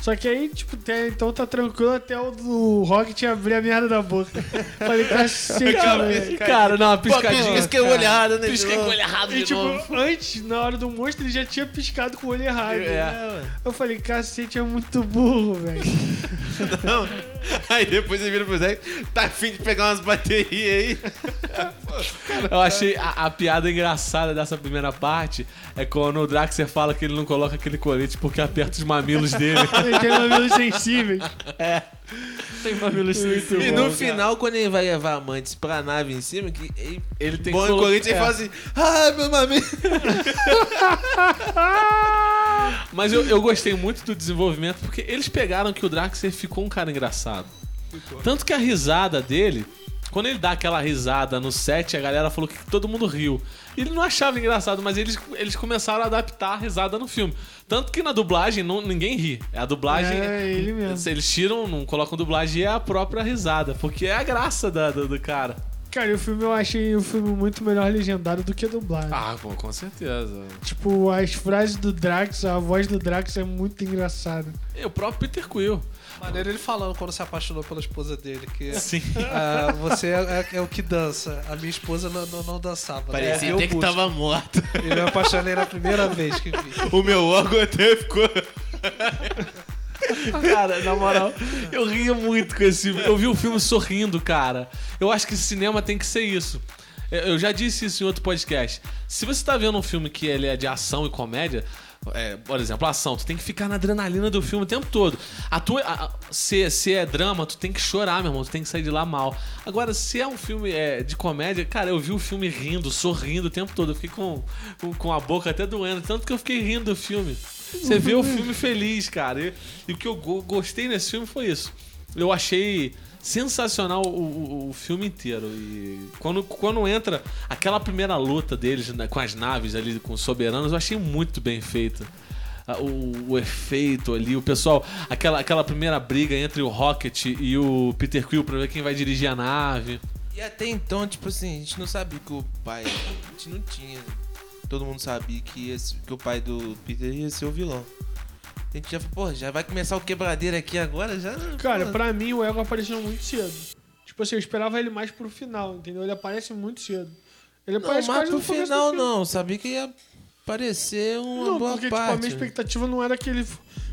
Só que aí, tipo, até, então tá tranquilo até o do Rocket abrir a merda da boca. <laughs> Falei, cacete, velho. Cara, não, uma Pô, piscadinha. pisquei o olhado, né? de Pisquei com o olho errado E de tipo, novo. antes, na hora do monstro, ele já tinha piscado com o olho errado. É. Eu falei, cacete, é muito burro, velho. <laughs> Aí depois ele vira pro Zé, tá afim de pegar umas baterias aí. <laughs> Eu achei a, a piada engraçada dessa primeira parte é quando o Draxer fala que ele não coloca aquele colete porque aperta os mamilos dele. Ele tem mamilos sensíveis. Tem mamilos Muito E bom, no final, quando ele vai levar amantes pra nave em cima, que ele Ele tem põe que o colo- colete e é. fala assim: Ai, meu mamilo. <laughs> Mas eu, eu gostei muito do desenvolvimento porque eles pegaram que o Draxer ficou um cara engraçado. Tanto que a risada dele, quando ele dá aquela risada no set, a galera falou que todo mundo riu. Ele não achava engraçado, mas eles, eles começaram a adaptar a risada no filme. Tanto que na dublagem não, ninguém ri. A dublagem. É, ele mesmo. Eles tiram, não colocam dublagem e é a própria risada. Porque é a graça da, do, do cara. Cara, o filme eu achei o filme muito melhor legendado do que dublado. Ah, bom, com certeza. Tipo, as frases do Drax, a voz do Drax é muito engraçada. E o próprio Peter Quill. Maneiro ele falando quando se apaixonou pela esposa dele, que Sim. <laughs> ah, você é, é- é o que dança. A minha esposa não, não, não dançava. né? Parecia Eu até que busco. tava morto. E me apaixonei na primeira vez que vi. O meu órgão até ficou. <laughs> Cara, na moral, eu ria muito com esse filme. Eu vi o filme sorrindo, cara. Eu acho que cinema tem que ser isso. Eu já disse isso em outro podcast. Se você tá vendo um filme que ele é de ação e comédia, é, por exemplo, ação, tu tem que ficar na adrenalina do filme o tempo todo. A tua, a- se, se é drama, tu tem que chorar, meu irmão. Tu tem que sair de lá mal. Agora, se é um filme é, de comédia, cara, eu vi o filme rindo, sorrindo o tempo todo. Eu fiquei com, com, com a boca até doendo. Tanto que eu fiquei rindo do filme. Você vê o filme feliz, cara. E, e o que eu go- gostei nesse filme foi isso. Eu achei sensacional o, o- o filme inteiro. E quando, quando entra aquela primeira luta deles né, com as naves ali, com os soberanos, eu achei muito bem feita. Ah, O, o efeito ali, o pessoal, aquela, aquela primeira briga entre o Rocket e o Peter Quill pra ver quem vai dirigir a nave. E até então, tipo assim, a gente não sabia que o pai. A gente não tinha. Todo mundo sabia que, esse, que o pai do Peter ia ser o vilão. A gente já falou, pô, já vai começar o quebradeiro aqui agora? Já. Cara, pô, pra mim o Ego apareceu muito cedo. Tipo assim, eu esperava ele mais pro final, entendeu? Ele aparece muito cedo. Ele Não, aparece mas quase pro final não. Sabia que ia aparecer uma Não, boa porque tipo, a parte. minha né? expectativa não era que ele.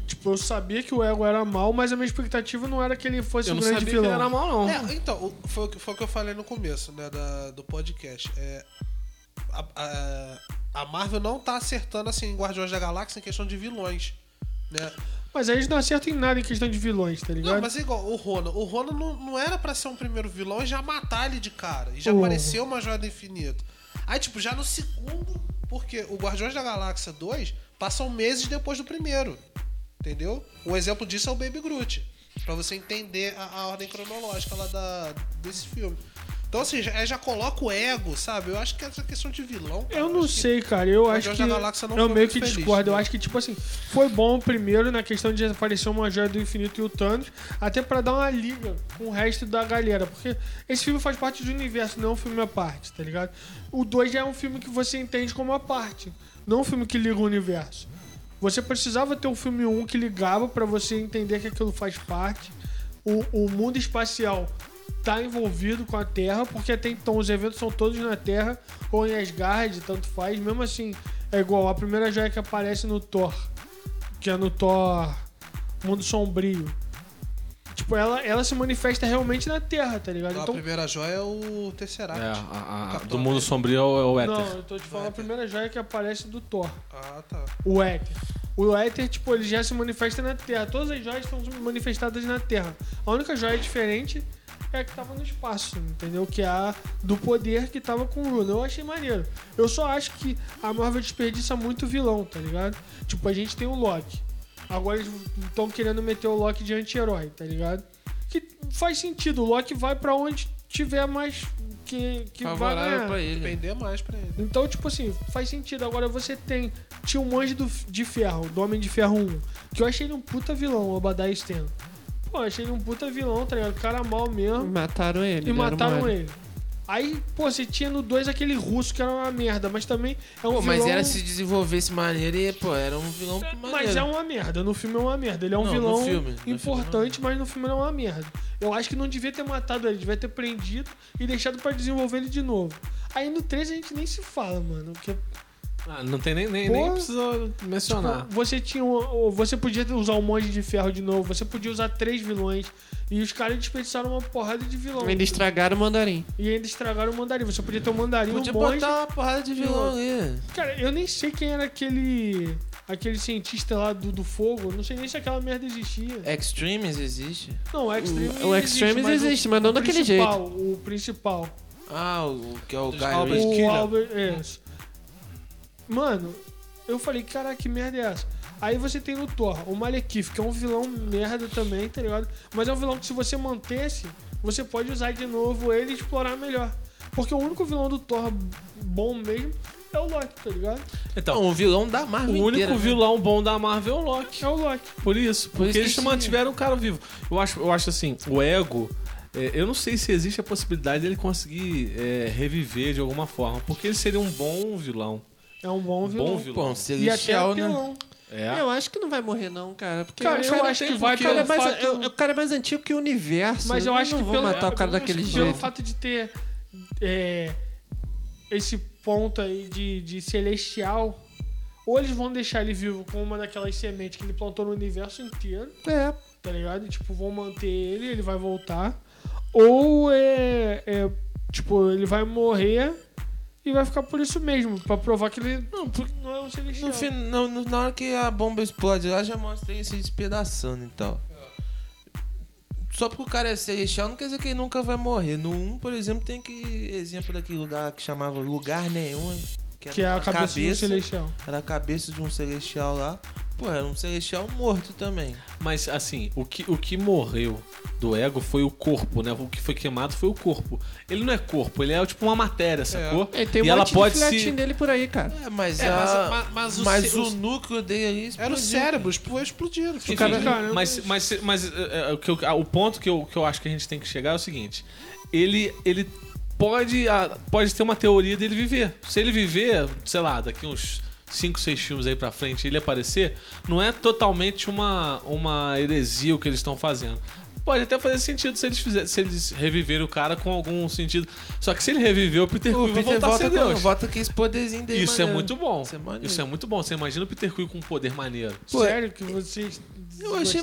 Tipo, eu sabia que o Ego era mal, mas a minha expectativa não era que ele fosse Eu um não grande sabia que vilão. ele era mal, não. É, então, foi, o que- foi o que eu falei no começo, né, da- do podcast. É, a, a- a Marvel não tá acertando, assim, em Guardiões da Galáxia em questão de vilões, né? Mas aí eles não acertam em nada em questão de vilões, tá ligado? Não, mas é igual, o Ronan. O Ronan não, não era pra ser um primeiro vilão e já matar ele de cara. E já apareceu uma joia do infinito. Aí, tipo, já no segundo, porque o Guardiões da Galáxia 2 passam meses depois do primeiro. Entendeu? Um exemplo disso é o Baby Groot. Pra você entender a, a ordem cronológica lá da, desse filme. Então, assim, já, já coloca o ego, sabe? Eu acho que essa questão de vilão. cara, Eu não acho que- sei, cara. Eu acho que. eu meio que feliz, discordo. Eu né? acho que, tipo assim, foi bom primeiro na questão de aparecer uma joia do infinito e o Thanos, até pra dar uma liga com o resto da galera. Porque esse filme faz parte do universo, não é um filme à parte, tá ligado? O 2 já é um filme que você entende como a parte, não um filme que liga o universo. Você precisava ter um filme 1 que ligava pra você entender que aquilo faz parte. O, o mundo espacial tá envolvido com a Terra, porque até então os eventos são todos na Terra, ou em Asgard, tanto faz. Mesmo assim, é igual a primeira joia que aparece no Thor, que é no Thor Mundo Sombrio. Tipo, ela, ela se manifesta realmente na Terra, tá ligado? Então, Então, a primeira joia é o Tesseract. É, a- a- do mundo sombrio é o, é o éter. não, eu tô te falando a primeira joia que aparece do Thor. Ah, tá. O éter. O éter, tipo, ele já se manifesta na Terra. Todas as joias estão manifestadas na Terra. A única joia diferente é a que tava no espaço, entendeu? Que é a do poder que tava com o Bruno. Eu achei maneiro. Eu só acho que a Marvel desperdiça muito vilão, tá ligado? Tipo, a gente tem o Loki. Agora eles estão querendo meter o Loki de anti-herói, tá ligado? Que faz sentido. O Loki vai pra onde tiver mais que, que vai ganhar. pra ele. Depender mais pra ele. Então, tipo assim, faz sentido. Agora você tem. Tinha um monge do, de ferro, do Homem de Ferro 1, que eu achei ele um puta vilão, o Obadiah Stane. Pô, achei ele um puta vilão, tá ligado? Cara mal mesmo. Mataram ele. E mataram ele. Aí, pô, você tinha no 2 aquele russo que era uma merda, mas também é um Pô, vilão. mas era se desenvolvesse maneiro e, pô, era um vilão maneiro. Mas é uma merda, no filme é uma merda. Ele é um Não, no vilão filme, no filme importante, mas no filme ele é uma merda. Eu acho que não devia ter matado ele, devia ter prendido e deixado pra desenvolver ele de novo. Aí no 3 a gente nem se fala, mano. Porque Ah, não tem nem, nem, Pô. nem precisa mencionar. Tipo, você tinha um- você podia usar um monte de ferro de novo, você podia usar três vilões e os caras desperdiçaram uma porrada de vilão. Ainda estragaram o mandarim. E ainda estragaram o mandarim. Você podia ter um mandarim, Podia um monge. botar uma porrada de vilão ali. Cara, eu nem sei quem era aquele aquele cientista lá do, do fogo. Não sei nem se aquela merda existia. Extremes existe? Não, o Extreme O- o Extremes mas existe, mas não o daquele principal, O principal. Ah, o, que é o Guy Albert Killer. Albert. É. Mano, eu falei, caraca, que merda é essa? Aí você tem no Thor, o Malekith, que é um vilão merda também, tá ligado? Mas é um vilão que se você mantesse, você pode usar de novo ele e explorar melhor. Porque o único vilão do Thor bom mesmo é o Loki, tá ligado? Então, o vilão da o Marvel único inteira, né? vilão bom da Marvel é o Loki. É o Loki. Por isso, porque isso eles mantiveram o cara vivo. Eu acho, eu acho assim, o ego. é, eu não sei se existe a possibilidade dele conseguir é, reviver de alguma forma, porque ele seria um bom vilão. É um bom vilão. Bom vilão. um E até celestial, né? É. Eu acho que não vai morrer, não, cara. Porque Cara, eu cara acho que vai o cara, é mais, fato- é- o cara é mais antigo que o universo. Mas eu Eles acho não que vão pelo, matar o cara eu daquele que pelo jeito. fato de ter é, esse ponto aí de, de celestial, ou eles vão deixar ele vivo com uma daquelas sementes que ele plantou no universo inteiro, É, tá ligado? E, tipo, vão manter ele, ele vai voltar. Ou é, é, tipo, ele vai morrer e vai ficar por isso mesmo, pra provar que ele não, não é um celestial. No fim, no- na hora que a bomba explode lá, já mostra ele se despedaçando e tal. Só porque o cara é celestial não quer dizer que ele nunca vai morrer. No 1, por exemplo, tem que exemplo daquele lugar que chamava Lugar Nenhum. que é era a uma cabeça, do celestial. Era a cabeça de um celestial lá. Pô, era um celestial morto também. Mas assim, o que, o que morreu do ego foi o corpo, né? O que foi queimado foi o corpo. Ele não é corpo, ele é tipo uma matéria, sacou? ele tem um e ela pode de filetinho se. dele por aí, cara. É, mas, É, a- mas- mas- mas o mas ce- o o- núcleo dele ali Era o explodiu. cérebro, foi explodido. Enfim, cara- mas, mas, mas é, é, o, que eu- o ponto que eu, que eu acho que a gente tem que chegar é o seguinte: ele, ele pode, pode ter uma teoria dele viver. Se ele viver, sei lá, daqui uns 5, 6 filmes aí pra frente ele aparecer, não é totalmente uma, uma heresia o que eles estão fazendo. Pode até fazer sentido se eles, fizer, se eles reviverem o cara com algum sentido. Só que se ele reviver, o Peter Quill vai voltar a volta, ser com, Deus. volta com esse poderzinho dele. Isso é maneiro. muito bom. Isso é. Isso é muito bom. Você imagina o Peter Quill com um poder maneiro. Pô, Sério que vocês Eu achei?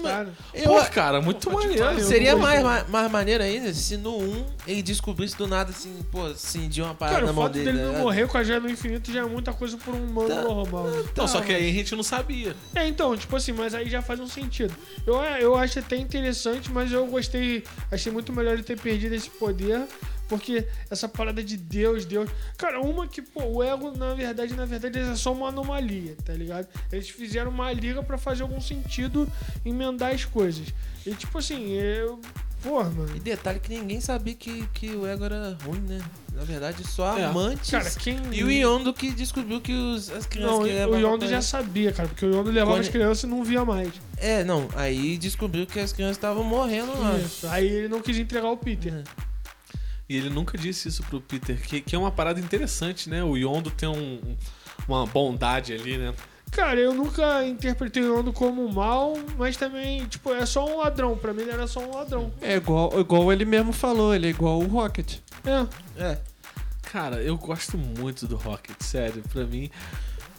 Eu, Pô, cara, muito Pô, maneiro. Seria mais, mais, mais maneiro ainda se no 1 ele descobrisse do nada assim, pô, assim, de uma parada Cara, na o mão fato dele. dele não né? morrer com a joia do infinito já é muita coisa por um humano Tá. normal. Não, só que aí a gente não sabia. É, então, tipo assim, mas aí já faz um sentido. Eu, eu acho até interessante, mas eu gostei, achei muito melhor ele ter perdido esse poder, porque essa parada de Deus, Deus. Cara, uma que, pô, o ego, na verdade, na verdade, é só uma anomalia, tá ligado? Eles fizeram uma liga pra fazer algum sentido emendar as coisas. E tipo assim, eu. Porra, mano. E detalhe que ninguém sabia que, que o Ego era ruim, né? Na verdade, só É. amantes. Cara, quem. E o Yondo que descobriu que os, as crianças Não, que o Yondo já sabia, cara, porque o Yondo levava Quando- as crianças e não via mais. É, não. Aí descobriu que as crianças estavam morrendo lá. Isso. Aí ele não quis entregar o Peter. É. E ele nunca disse isso pro Peter, que, que é uma parada interessante, né? O Yondo tem um- um- uma bondade ali, né? Cara, eu nunca interpretei o Nando como mal, mas também, tipo, é só um ladrão. Pra mim ele era só um ladrão. É igual, igual ele mesmo falou, ele é igual o Rocket. É. É. Cara, eu gosto muito do Rocket, sério. Pra mim,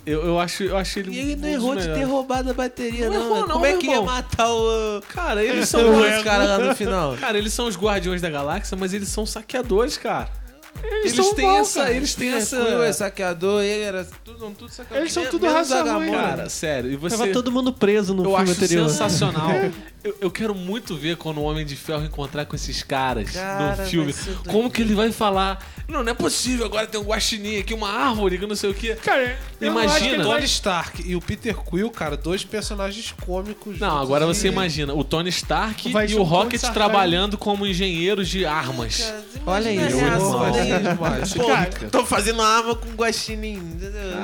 eu, eu acho, eu acho ele E ele não um errou de ter roubado a bateria, Não não. errou né? não, Como é que ia irmão. matar o. Cara, eles são Os caras lá no <laughs> final. Cara, eles são os guardiões da galáxia, mas eles são saqueadores, cara. Eles, são têm mal, essa, cara. eles têm essa, Essa... é saqueador, ele era tudo, tudo saqueador. Eles são tudo raça ruim, cara, sério. E você Tava todo mundo preso no eu filme acho anterior. sensacional. <laughs> eu, eu quero muito ver quando o Homem de Ferro encontrar com esses caras Cara, no filme. Como que ele vai falar? Não, não é possível, agora tem um guaxinim aqui, uma árvore, que não sei o quê. Cara, eu Imagina. ele Tony Stark e o Peter Quill, cara, dois personagens cômicos. Não, agora você imagina o Tony Stark Vai e o Rocket Stark. trabalhando como engenheiros de armas. Cara, Olha isso, Cara, tô fazendo arma com guaxinim.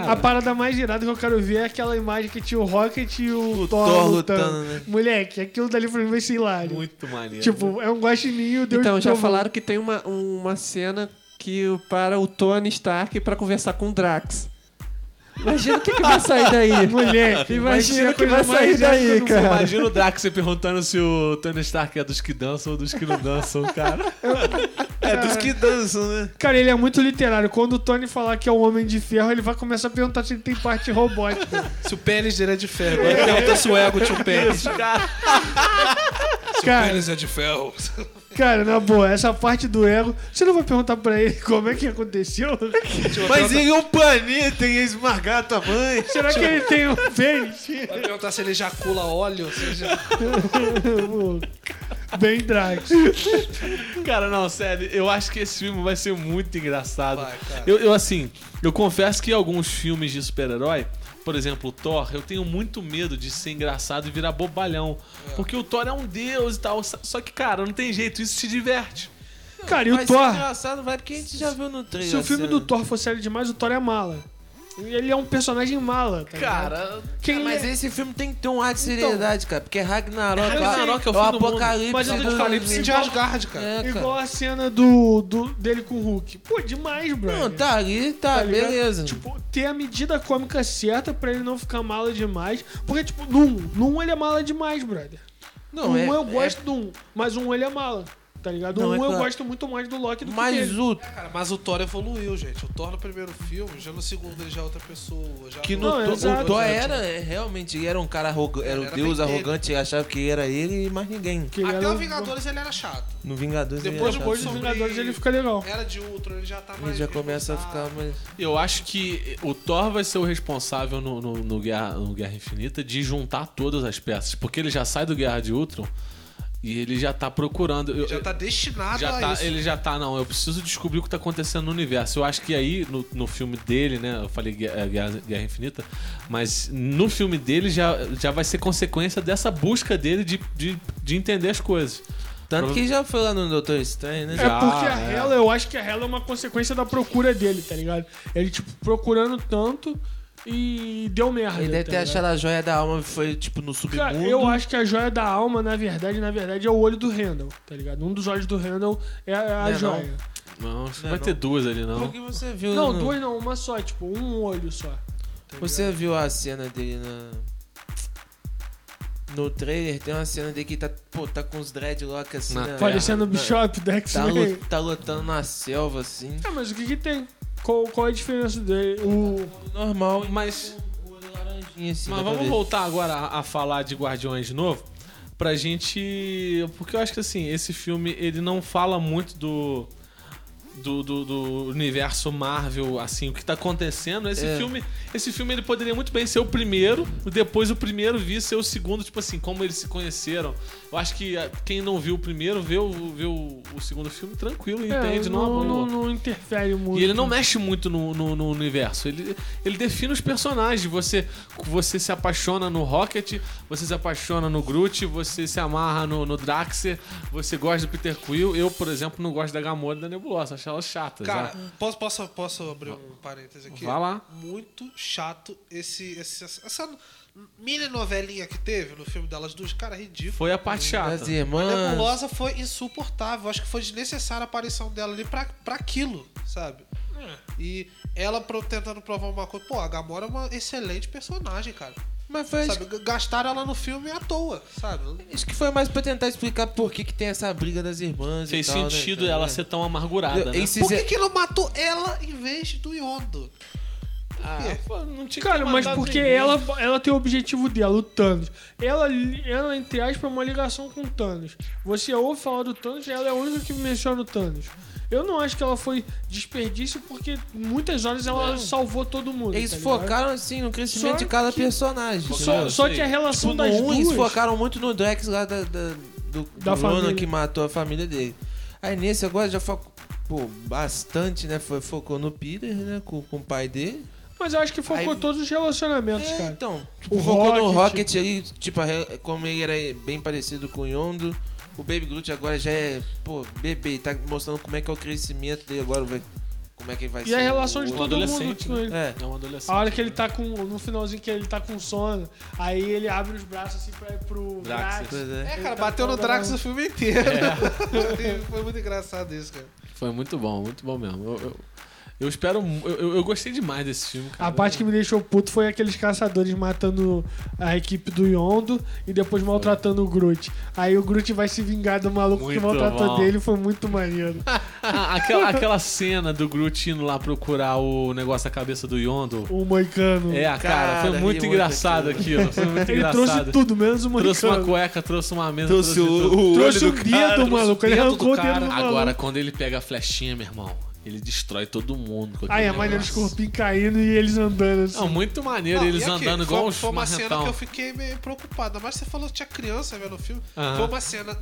A parada mais irada que eu quero ver é aquela imagem que tinha o Rocket e o, O Thor, Thor lutando. lutando, né? Moleque, aquilo dali pra mim vai ser hilário. Muito maneiro. Tipo, é um guaxininho, Deus Então, já falaram que tem uma, uma cena que para o Tony Stark pra conversar com o Drax. Imagina o que, que vai sair daí. <laughs> Moleque, Imagina o que vai sair daí, cara. Imagina o Drax perguntando se o Tony Stark é dos que dançam ou dos que não dançam, cara. É dos que dançam, né? Cara, ele é muito literário. Quando o Tony falar que é um homem de ferro, ele vai começar a perguntar se ele tem parte robótica. Se o pênis dele é de ferro. Agora pergunta se o ego tinha um pênis. Se cara. o Cara. pênis é de ferro. Cara, na boa, essa parte do ego, você não vai perguntar pra ele <laughs> como é que aconteceu? <laughs> Mas ele é um planeta e ia esmagar a tua mãe. Será que ele tem um <laughs> pênis? Vai perguntar se ele ejacula óleo. ou seja, Bem Drax. Cara, não, sério, eu acho que esse filme vai ser muito engraçado. Vai. Eu, eu, assim, eu confesso que alguns filmes de super-herói, por exemplo, o Thor, eu tenho muito medo de ser engraçado e virar bobalhão. Porque o Thor é um deus e tal. Só que, cara, não tem jeito, isso te diverte. Cara, e o Thor? engraçado, vai, porque a gente já viu no trailer. Se o filme a do cena. Thor for sério demais, o Thor é mala. Ele é um personagem mala, tá? Cara, Quem Ah, mas é- esse filme tem que ter um ar de seriedade, cara. Porque Ragnarok, Ragnarok é o é o do mundo. apocalipse. Mas eu tô te do- falando, Apocalipse de Asgard, cara. É, cara. Igual a cena do, do, dele com o Hulk. Pô, demais, brother. Não, tá ali, tá, Tá beleza. Tipo, ter a medida cômica certa pra ele não ficar mala demais. Porque, tipo, no 1, no 1 ele é mala demais, brother. não, no 1 é, eu gosto do 1, mas o 1 ele é mala. Tá ligado? Não, No é 1 eu claro. gosto muito mais do Loki do que Mas dele. o Cara, mas o Thor evoluiu, gente. O Thor no primeiro filme, já no segundo ele já é outra pessoa. Já que no Não, Thor- exato, o Thor era, é, realmente, ele era um cara arrogante, era Ele o era deus arrogante, ele achava que era ele e mais ninguém. Que ele Até era o um- Vingadores ele era chato. No Vingadores ele Depois, era Depois sobre- Vingadores ele fica legal. Era de Ultron, ele já tá mais. Ele já começa a ficar mais... eu acho que o Thor vai ser o responsável no, no, no Guerra, no Guerra Infinita de juntar todas as peças. Porque ele já sai do Guerra de Ultron e ele já tá procurando. eu- Já tá destinado já a tá, isso. ele já tá, não, eu preciso descobrir o que tá acontecendo no universo. Eu acho que aí, no, no filme dele, né, eu falei Guerra, Guerra- Guerra Infinita, mas no filme dele já, já vai ser consequência dessa busca dele de, de, de entender as coisas. Tanto que já foi lá no Doutor Estranho, né? É Já, porque a é. Hela, eu acho que a Hela é uma consequência da procura dele, tá ligado? Ele, tipo, procurando tanto e deu merda. Ele deve tá ter ligado? achado a joia da alma, foi tipo no submundo. Cara, eu acho que a joia da alma, na verdade, na verdade, é o olho do Randall, tá ligado? Um dos olhos do Randall é a, a Não é não? joia. Não, que Não, vai não. ter duas ali, não. Porque você viu. Não, no- duas não, uma só, tipo, um olho só. tá Você viu a cena dele na. No trailer tem uma cena dele que tá, pô, tá com os dreadlocks assim. Na na- terra. Parecendo o Bishop do Tá, tá lutando na selva, assim. Ah, mas o que que tem? Qual, qual é a diferença dele? O... Normal, Mas, o olho laranjinha assim. mas vamos voltar agora a, a falar de Guardiões de novo. Pra gente. Porque eu acho que assim, esse filme ele não fala muito do. Do, do, do universo Marvel, assim, o que tá acontecendo. Esse É. filme, esse filme ele poderia muito bem ser o primeiro, depois o primeiro vir ser o segundo, tipo assim, como eles se conheceram. Eu acho que ah, quem não viu o primeiro, vê o, vê o, o segundo filme tranquilo, entende, É, não, não, não, não, não interfere muito. E ele não mexe muito no, no, no universo. Ele, ele define os personagens. Você, você se apaixona no Rocket, você se apaixona no Groot, você se amarra no, no Draxer, você gosta do Peter Quill. Eu, por exemplo, não gosto da Gamora e da Nebulosa. Acho elas chatas. Cara, já. posso, posso, posso abrir um parêntese aqui? Vai lá. Muito chato esse, esse- essa mini novelinha que teve no filme delas duas. Cara, ridículo. Foi a parte chata. Das A irmãs. Nebulosa foi insuportável. Acho que foi desnecessária a aparição dela ali pra, pra aquilo, sabe? E ela pro- tentando provar uma coisa. Pô, a Gamora é uma excelente personagem, cara. Mas foi Sabe, gastaram ela no filme à toa, sabe? Acho que foi mais pra tentar explicar por que, que tem essa briga das irmãs Fez e tal, né, sentido cara? ela ser tão amargurada, né? Esses- Por que, que não matou ela em vez do Yondo? Ah, não tinha Cara, mas porque ninguém. ela, ela tem o objetivo dela, o Thanos. Ela, ela, entre aspas, é uma ligação com o Thanos. Você ouve falar do Thanos e ela é a única que menciona o Thanos. Eu não acho que ela foi desperdício porque muitas horas ela salvou todo mundo. Eles tá focaram, assim, no crescimento Só de cada que- personagem. Só, só que a relação Tipo, das no 1 eles duas... focaram muito no Drex lá da, da- do, Da do família. que matou a família dele. Aí nesse agora já focou pô, bastante, né? Foi, focou no Peter, né? Com, com o pai dele. Mas eu acho que focou Aí- todos os relacionamentos, É, cara. então, tipo, O focou no Rocket. Rocket ali, tipo, a re- como ele era bem parecido com o Yondo. O Baby Groot agora já é, pô, bebê, tá mostrando como é que é o crescimento dele agora, vai, como é que ele vai E ser. a relação de o- um todo mundo adolescente, com né? ele. É. É um adolescente. A hora que ele tá com. No finalzinho que ele tá com sono, aí ele abre os braços assim pra ir pro Drax. É. É, Ele cara, tá bateu no Drax o filme inteiro. <laughs> Foi muito engraçado isso, cara. Foi muito bom, muito bom mesmo. Eu, eu, eu espero. Eu, eu- gostei demais desse filme, cara. A parte que me deixou puto foi aqueles caçadores matando a equipe do Yondo e depois maltratando o Groot. Aí o Groot vai se vingar do maluco que Muito maltratou bom. dele, foi muito maneiro. <laughs> Ah, aquela, aquela cena do Groot indo lá procurar o negócio da cabeça do Yondo. O Moicano. É, cara, Cara, foi muito muito engraçado aquilo. aquilo. Foi muito <laughs> ele engraçado. trouxe tudo, menos o Trouxe uma Moicano. cueca, trouxe uma mesa, Trouxe tudo. o, o Trouxe olho o do dedo, cara. Ele arrancou do o dedo cara. do maluco. Agora, quando ele pega a flechinha, meu irmão, ele destrói todo mundo. com Aí aquele a maneira os corpinhos caindo e eles andando assim. Não, muito maneiro, Não, eles aqui, andando igual foi, uns Foi uma cena marrentão. que eu fiquei meio preocupado. Mas você falou que tinha criança vendo o filme. Aham. Foi uma cena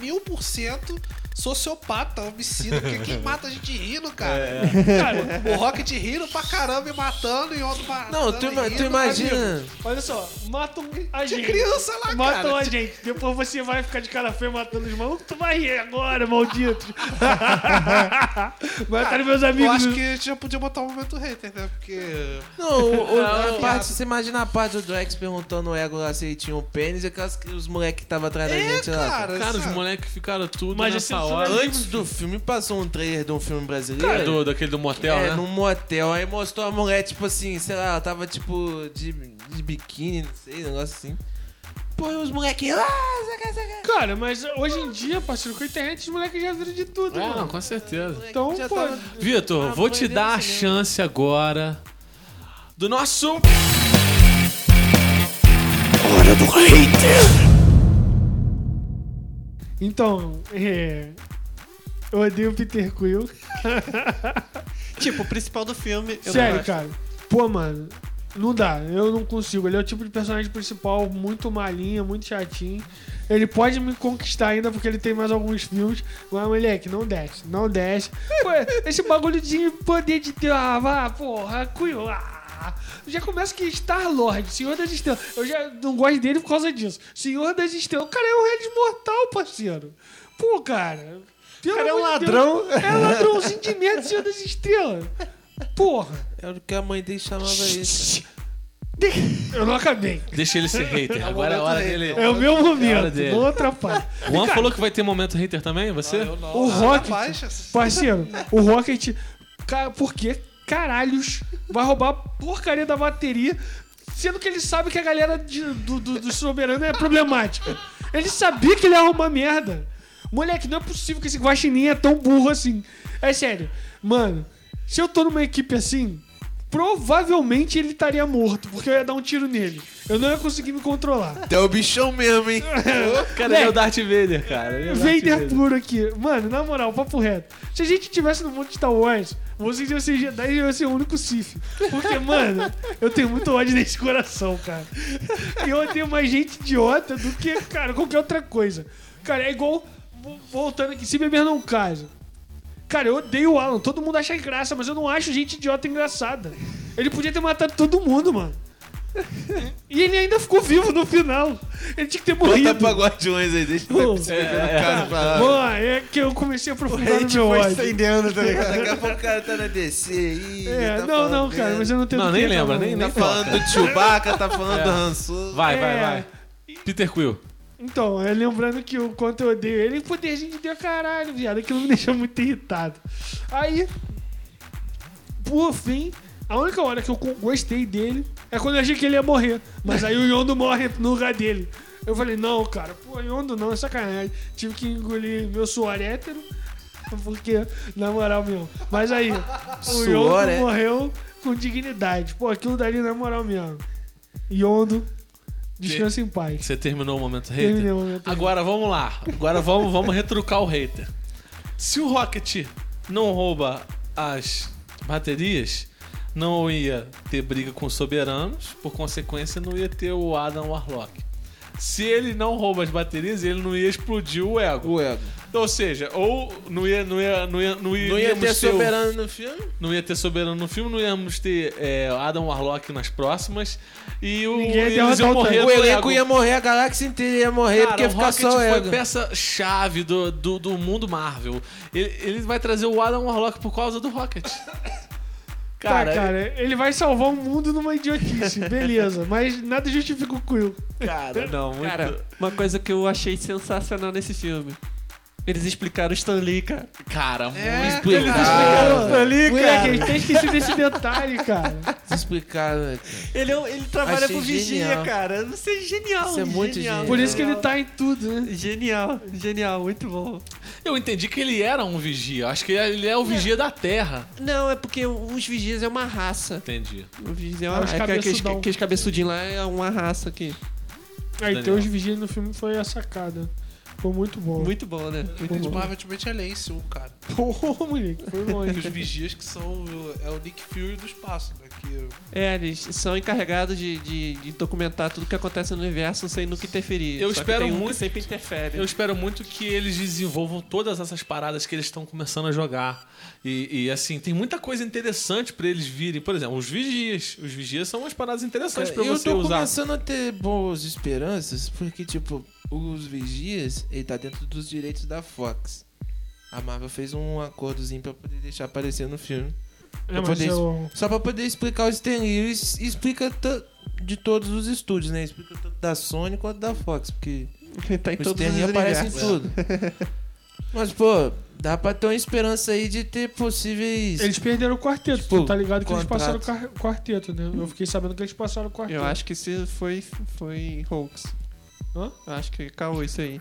mil por cento sociopata, homicida. Porque quem <laughs> mata a gente rindo, cara. É. Cara, O Rocket rindo pra caramba e matando e outro matando. Não, tu, ima- tu rindo, imagina. olha só, matam a Tinha gente. criança lá, Matam cara. a gente. Depois você vai ficar de cara feia matando os malucos. Tu vai rir agora, maldito. <laughs> Mataram meus Eu amigos. acho que a gente já podia botar um momento hater, né? Porque. Não, o- o- a Não, parte, você imagina a parte do Drex perguntando o Ego lá se ele tinha um pênis e aquelas, os moleques que estavam atrás da É, gente lá. cara. Cara, os moleques ficaram tudo Mas nessa hora. filme Antes do filme passou um trailer de um filme brasileiro. É, do, daquele do motel, é, né? num motel. Aí mostrou a mulher, tipo assim, sei lá, ela tava tipo de, de biquíni, não sei, negócio assim. Pô, e os moleques. Ah. Cara, mas hoje em dia, parceiro, com a internet, os moleques já viram de tudo, É, não, mano. com certeza. Então, Já pô, tava- Vitor, Ah, vou te dar a cinema. chance agora do nosso. Então, é. Eu odeio o Peter Quill. <laughs> Tipo, o principal do filme. eu não Sério, acho. cara. Pô, mano, não dá. Eu não consigo. Ele é o tipo de personagem principal muito malinha, muito chatinho. Ele pode me conquistar ainda porque ele tem mais alguns filmes. Mas, moleque, não desce. Não desce. Pô, esse bagulho de poder de Deus. Ah, vá, porra, Quill. Ah. Já começa que Star-Lord, Senhor das Estrelas. Eu já não gosto dele por causa disso. Senhor das Estrelas. O cara é um rei mortal, parceiro. Pô, cara. Pelo cara é um ladrão. Deus. É um ladrãozinho de merda, Senhor das Estrelas. Porra. Era o que a mãe dele chamava isso. <laughs> Eu não acabei. Deixa ele ser hater. Agora é a hora dele. É o meu hora momento. dele. Não atrapalha. Juan falou que vai ter momento hater também, você? Eu não. O Rocket, parceiro, o Rocket, cara, por que caralhos vai roubar a porcaria da bateria, sendo que ele sabe que a galera de- do, do, do soberano é problemática. Ele sabia que ele ia arrumar merda. Moleque, não é possível que esse guaxinim é tão burro assim. É sério. Mano, se eu tô numa equipe assim, provavelmente ele estaria morto, porque eu ia dar um tiro nele. Eu não ia conseguir me controlar. Até o bichão mesmo, hein? <laughs> Cara, ele é o Darth Vader, cara. É Darth Vader puro aqui. Mano, na moral, papo reto. Se a gente tivesse no mundo de Star Wars, vocês iam ser Jedi e eu ia ser o único Sith. Porque, mano, eu tenho muito ódio nesse coração, cara. E eu odeio mais gente idiota do que, cara, qualquer outra coisa. Cara, é igual. vo- Voltando aqui, se beber não casa. Cara, eu odeio o Alan. Todo mundo acha graça, mas eu não acho gente idiota engraçada. Ele podia ter matado todo mundo, mano. E ele ainda ficou vivo no final. Ele tinha que ter Bota morrido. pra guardiões aí, deixa eu ver cara pra lá. Mano, é que eu comecei a aprofundar no gente meu foi ódio. estendendo, tá ligado? Daqui a pouco o cara tá na DC aí. É, tá não, não, cara, mas eu não tenho Não, nem lembra, nem- Tá nem falando do Chewbacca, tá falando É. do Han Solo. Vai, vai, É. vai. Peter Quill. Então, é, lembrando que o quanto eu odeio ele, poderzinho de Deus, caralho, viado. Aquilo me <laughs> deixou muito irritado. Aí, por fim, a única hora que eu gostei dele é quando eu achei que ele ia morrer. Mas aí o Yondo morre no lugar dele. Eu falei, não, cara, pô, Yondo não, é sacanagem. Tive que engolir meu suor hétero. Porque, na moral mesmo. Mas aí, o Yondo é- morreu com dignidade. Pô, aquilo dali na moral mesmo. Yondo, descansa em paz. Você terminou o momento hater? Terminei o momento hater. Agora vamos lá. Agora vamos, vamos retrucar o hater. Se o Rocket não rouba as baterias, não ia ter briga com os soberanos, por consequência, não ia ter o Adam Warlock. Se ele não rouba as baterias, ele não ia explodir o ego. O ego. Ou seja, ou não ia, não ia, não ia, não ia, Não ia ter o- soberano no filme? não ia ter soberano no filme, não íamos ter é, Adam Warlock nas próximas e o Ninguém ia eles derrotar iam o morrer. O elenco ia morrer, a galáxia inteira ia morrer, Cara, porque ia o ficar Rocket só o foi ego. peça-chave do, do, do mundo Marvel. Ele, ele vai trazer o Adam Warlock por causa do Rocket. <laughs> Cara, tá, cara, ele vai salvar o mundo numa idiotice, <laughs> beleza. Mas nada justifica o Quill. cara, não, muito... Cara, uma coisa que eu achei sensacional nesse filme. Eles explicaram o Stan Lee, cara. cara, É, muito Explicaram. Stan Lee, Moleque, cara. a gente tem esquecido desse detalhe, cara. Explicaram, né, cara? Ele, é um- ele trabalha Achei pro Vigia, genial. cara. Isso é genial. Isso é muito genial. genial. Por isso que ele tá em tudo, né? Genial, genial, muito bom. Eu entendi que ele era um vigia. Acho que ele é o vigia da Terra. Não, é porque os vigias é uma raça. Entendi. O vigia é É uma os é aqueles, aqueles cabeçudinhos lá é uma raça aqui. Aí ter os vigias no filme foi a sacada. Foi muito bom. Muito bom, né? Muito De bom. Marvel Ultimate Alliance 1, cara. <laughs> Porra, moleque, foi Que longe. os vigias que são. É o Nick Fury do espaço, né? Que É, eles são encarregados de, de, de documentar tudo que acontece no universo sem nunca interferir. Eu Só que espero tem um que muito- sempre interfere. Eu espero muito que eles desenvolvam todas essas paradas que eles estão começando a jogar. E, e, assim, tem muita coisa interessante pra eles virem. Por exemplo, os vigias. Os vigias são umas paradas interessantes pra eu você tô usar. começando a ter boas esperanças, porque, tipo, os Vigias, ele tá dentro dos direitos da Fox. A Marvel fez um acordozinho pra poder deixar aparecer no filme. Mas poder, eu... Só pra poder explicar o Stan Lee. E explica de todos os estúdios, né? Explica tanto da Sony quanto da Fox, porque tá em o todos Stan Lee aparece em tudo. <laughs> Mas, pô, dá pra ter uma esperança aí de ter possíveis... Eles perderam o quarteto, Tipo, tu tá ligado que eles contrato. passaram o quarteto, né? Eu fiquei sabendo que eles passaram o quarteto. Eu acho que isso foi, foi hoax. Hã? Eu acho que caô isso aí.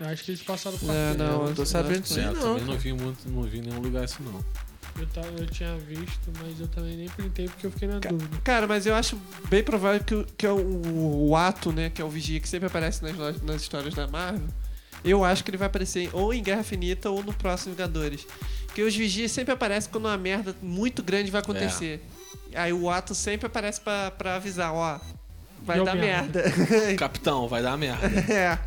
Eu acho que eles passaram o Não, quarteto. não, eu tô sabendo disso aí, eu não. também não vi muito, não vi em nenhum lugar isso não. Eu, ta- eu tinha visto, mas eu também nem printei porque eu fiquei na dúvida. Cara, mas eu acho bem provável que, o- que é o, o ato, né, que é o Vigia, que sempre aparece nas, nas histórias da Marvel, eu acho que ele vai aparecer ou em Guerra Finita ou no próximo Vingadores. Porque os Vigias sempre aparecem quando uma merda muito grande vai acontecer. Aí o ato sempre aparece pra, pra avisar, ó, vai Deu dar merda. merda. <laughs> Capitão, vai dar merda. <laughs> é.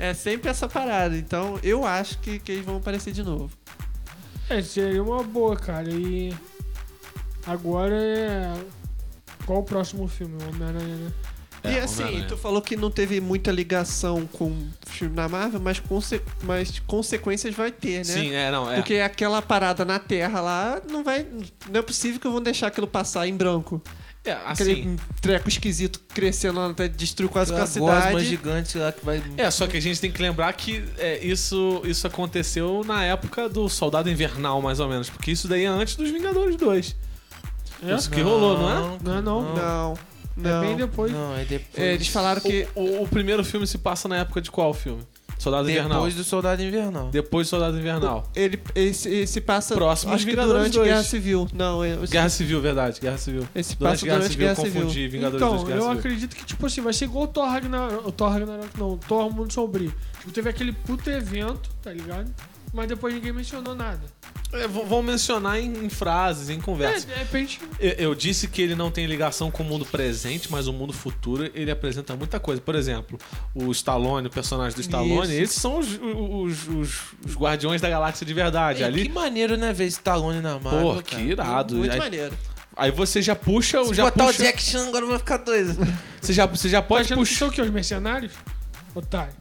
É sempre essa parada. Então eu acho que, que eles vão aparecer de novo. É, seria uma boa, cara. E agora é. Qual o próximo filme? Homem-Aranha, né? É, e assim, tu falou que não teve muita ligação com o filme da Marvel, mas, conse mas consequências vai ter, né? Sim, é, não, é. Porque aquela parada na Terra lá não vai. Não é possível que vão deixar aquilo passar em branco. É, Aquele assim, treco esquisito crescendo lá até destruir quase com a cidade. gigante lá que vai... é, só que a gente tem que lembrar que é, isso, isso aconteceu na época do Soldado Invernal, mais ou menos. Porque isso daí é antes dos Vingadores 2. É? Isso que rolou, não é? Não é não. Não, não. É bem depois. Não, é depois. É, eles falaram que. O, o- o primeiro filme se passa na época de qual filme? Soldado Invernal. Depois do Soldado Invernal. Depois do Soldado Invernal. Ele, esse, esse passa. Próximo acho de que Vingadores durante 2. Guerra Civil. Não, é, Guerra Civil, verdade. Guerra Civil. esse Durante passa Guerra durante Civil, Guerra eu confundi Civil. Vingadores 2 Então, Guerra eu Civil. acredito que, tipo assim, vai ser igual o Thor Ragnarok. O Thor Ragnarok não, o Thor Mundo Sombrio. Tipo, teve aquele puto evento, tá ligado? Mas depois ninguém mencionou nada. É, vão mencionar em, em frases, em É, conversas. de repente. Eu, eu disse que ele não tem ligação com o mundo presente, mas o mundo futuro ele apresenta muita coisa. Por exemplo, o Stallone, o personagem do Stallone, Isso. eles são os, os, os- os guardiões da galáxia de verdade. É, Ali, Que maneiro, né, ver Stallone na Marvel, cara. que irado. Muito aí, maneiro. aí você já puxa, Se já botar puxa, o Jack Chan agora vai ficar doido. você já, você já Tá pode que puxar, o quê? Os mercenários? Otário.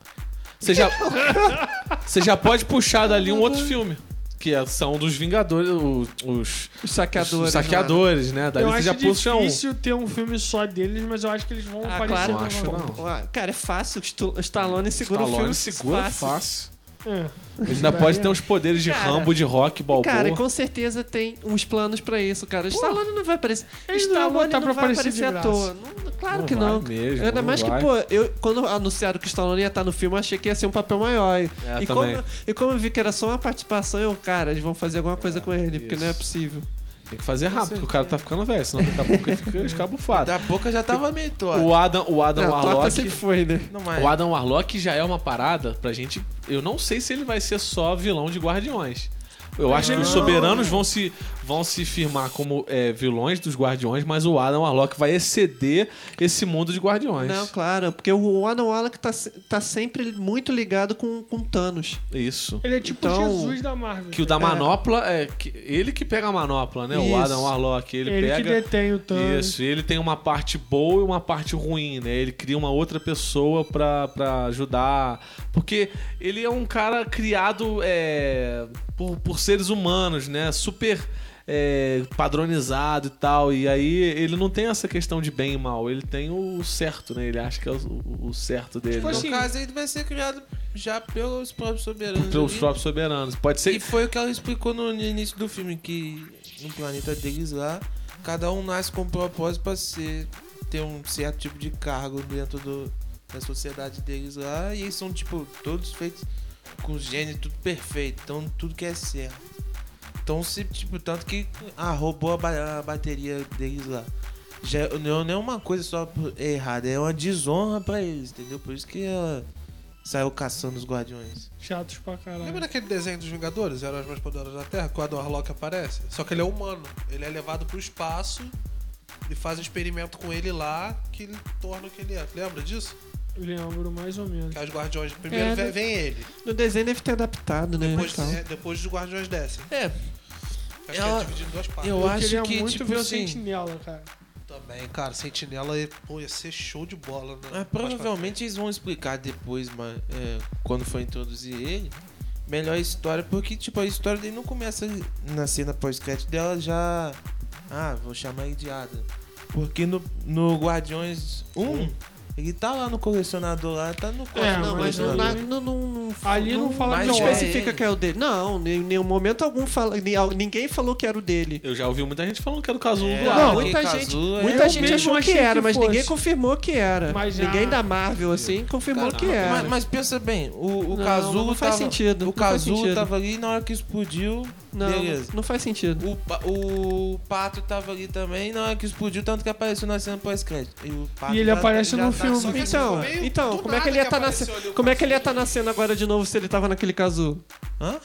Você já, <laughs> você já pode puxar dali um outro filme. Que é- são dos Vingadores, os, os, Os saqueadores. os saqueadores, né? Dali eu você acho já puxa um. difícil ter um filme só deles, mas eu acho que eles vão Ah, aparecer claro. Não acho, não. Cara, é fácil. O o Stallone segura o Stallone filme. segura fácil. fácil. É. Ele ainda pode ter uns poderes de Cara, Rambo, de rock, balboa. Cara, com certeza tem uns planos pra isso, cara. Stallone não vai aparecer. Eles não Stallone botar não pra vai aparecer de aparecer à toa. Não- claro Não que vai não. mesmo, Ainda não mais vai. que, pô, eu, quando anunciaram que o Stallone ia estar no filme, eu achei que ia ser um papel maior. E, É, e, também. como, e como eu vi que era só uma participação, eu, cara, eles vão fazer alguma coisa com ele, porque não é possível. Tem que fazer rápido, porque o cara tá ficando velho, senão daqui a pouco ele fica escabufado. Da boca já tava meio torto. O Adam, o Adam Não, Warlock. sempre foi, né? Não mais. O Adam Warlock já é uma parada pra gente. Eu não sei se ele vai ser só vilão de Guardiões. Eu acho que os soberanos vão se, vão se firmar como é, vilões dos Guardiões, mas o Adam Warlock vai exceder esse mundo de Guardiões. Não, claro, porque o Adam Warlock tá, tá sempre muito ligado com, com Thanos. Isso. Ele é tipo Então, Jesus da Marvel. Que o da manopla é que- ele que pega a manopla, né? O Isso. Adam Warlock, ele, Ele, pega que detém o Thanos. Isso, e ele tem uma parte boa e uma parte ruim, né? Ele cria uma outra pessoa pra, pra ajudar. Porque ele é um cara criado é, por, por seres humanos, né? Super é, padronizado e tal. E aí ele não tem essa questão de bem e mal. Ele tem o certo, né? Ele acha que é o, o- certo dele. Tipo né? assim, No caso, ele vai ser criado já pelos próprios soberanos. Pelos ali. próprios soberanos. Pode ser. E foi o que ela explicou no, no início do filme, que no planeta deles lá, cada um nasce com um propósito pra ser, ter um certo tipo de cargo dentro do, da sociedade deles lá. E eles são, tipo, todos feitos com gênio, tudo perfeito. Então, tudo que é certo. Então, se, tipo, tanto que ah, roubou a, ba- a bateria deles lá. Já é- não não é uma coisa só errada, é uma desonra pra eles, entendeu? Por isso que ela saiu caçando os guardiões. Chatos pra caralho. Lembra daquele desenho dos Vingadores, Heróis Mais Poderosos da Terra, que o Adam Warlock aparece? Só que ele é humano. Ele é levado pro espaço e faz um experimento com ele lá que ele torna o que ele é. Lembra disso? Lembro mais ou menos. Que os Guardiões... Primeiro É, vem, né? vem ele, No desenho deve ter adaptado, né? depois, e tal. é, depois os Guardiões descem. É, Acho Ela- que é dividido em duas partes. eu Eu acho queria que, muito tipo ver o assim, Sentinela, cara. Também, cara, Sentinela ia, pô, ia ser show de bola, né? Mas pra provavelmente eles vão explicar depois, mas, é, quando for introduzir ele, melhor a história, porque tipo, a história dele não começa na cena pós-crédito dela já. Ah, vou chamar ele de Ada. Porque no, no Guardiões 1, ele tá lá no colecionador lá, tá no É, Não, mas não, mas- não, não, não, Ali não fala mas não que é é especifica ele. que é o dele. Não, em nenhum momento algum fala, ni- ninguém falou que era o dele. Eu já ouvi muita gente falando que era o casulo É, do Não, porque muita gente, é- muita gente achou que era, que mas fosse. ninguém confirmou que era. Mas já- Ninguém da Marvel, assim, confirmou que era. Mas, mas pensa bem, o, o Não, Casulo não faz tava, sentido, O não Casulo tava ali na hora que explodiu, não, beleza. não faz sentido. O, o Pato tava ali também, na hora que explodiu, tanto que apareceu na cena pós-crédito. E, E ele já aparece já no tá- filme. Que Então, foi meio então do como é que ele ia que estar na cena? ali o Como é que ele ia estar na cena agora de novo se ele tava naquele casulo? Hã?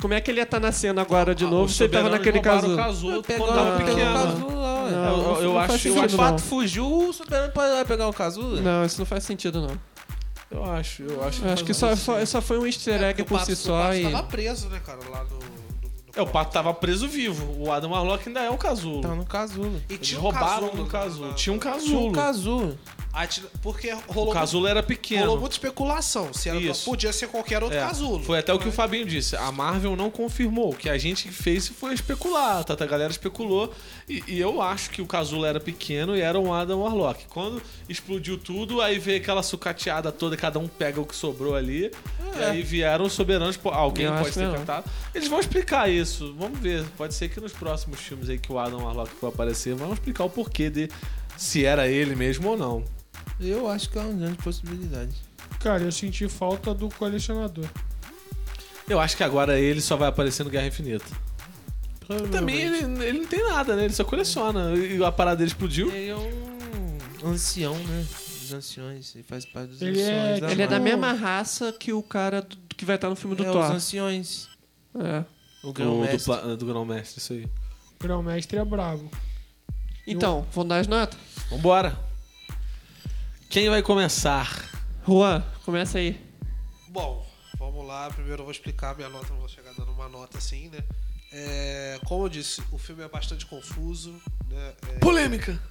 Como é que ele ia estar na cena agora de Ah, novo se ele tava naquele roubaram o casulo? casulo Pegou, quando tava pequeno. o Casulo lá, ué. Não, Eu- eu- eu não acho- eu O. Pato fugiu, o Superman lá pegar o Casulo? Não, isso não faz sentido, não. Eu acho, eu acho. Eu acho que faz só, só, só foi um easter egg É, por o si Pato- só O Pato e... tava preso, né, cara, lá no... no- no- É, o Pato tava preso vivo. O Adam Warlock ainda é um casulo. Tá no Casulo. E Eles tinha um roubaram casulo do casulo. na- Tinha um Tinha casulo. um Casulo. Aí tinha- Porque O rolou, casulo era rolou pequeno. muita especulação. Se era, Isso. podia ser qualquer outro É, casulo. Foi até o que o Mas- Fabinho disse. A Marvel não confirmou. O que a gente fez foi especular. Tá? A galera especulou. E, e eu acho que o casulo era pequeno e era um Adam Warlock. Quando explodiu tudo, aí veio aquela sucateada toda, cada um pega o que sobrou ali. E aí vieram os soberanos. Alguém Eu pode ter cantado. Eles vão explicar isso. Vamos ver. Pode ser que nos próximos filmes aí que o Adam Warlock for aparecer, vão explicar o porquê de se era ele mesmo ou não. Eu acho que é uma grande possibilidade. Cara, eu senti falta do colecionador. Eu acho que agora ele só vai aparecer no Guerra Infinita. Também ele, ele não tem nada, né? Ele só coleciona. E a parada dele explodiu. Ele é um ancião, né? Dos anciões. Ele faz parte dos Ele é- anciões. da Ele é da mesma raça que o cara do- que vai estar no filme do É, os Thor. anciões. É. O Do, do, grão-mestre. pla- do grão-mestre, isso aí. O grão-mestre é brabo. Então, vamos dar as notas? Vambora. Quem vai começar? Juan, começa aí. Bom, vamos lá. Primeiro eu vou explicar a minha nota, não vou chegar dando uma nota assim, né? É, como eu disse, o filme é bastante confuso, né? Polêmica!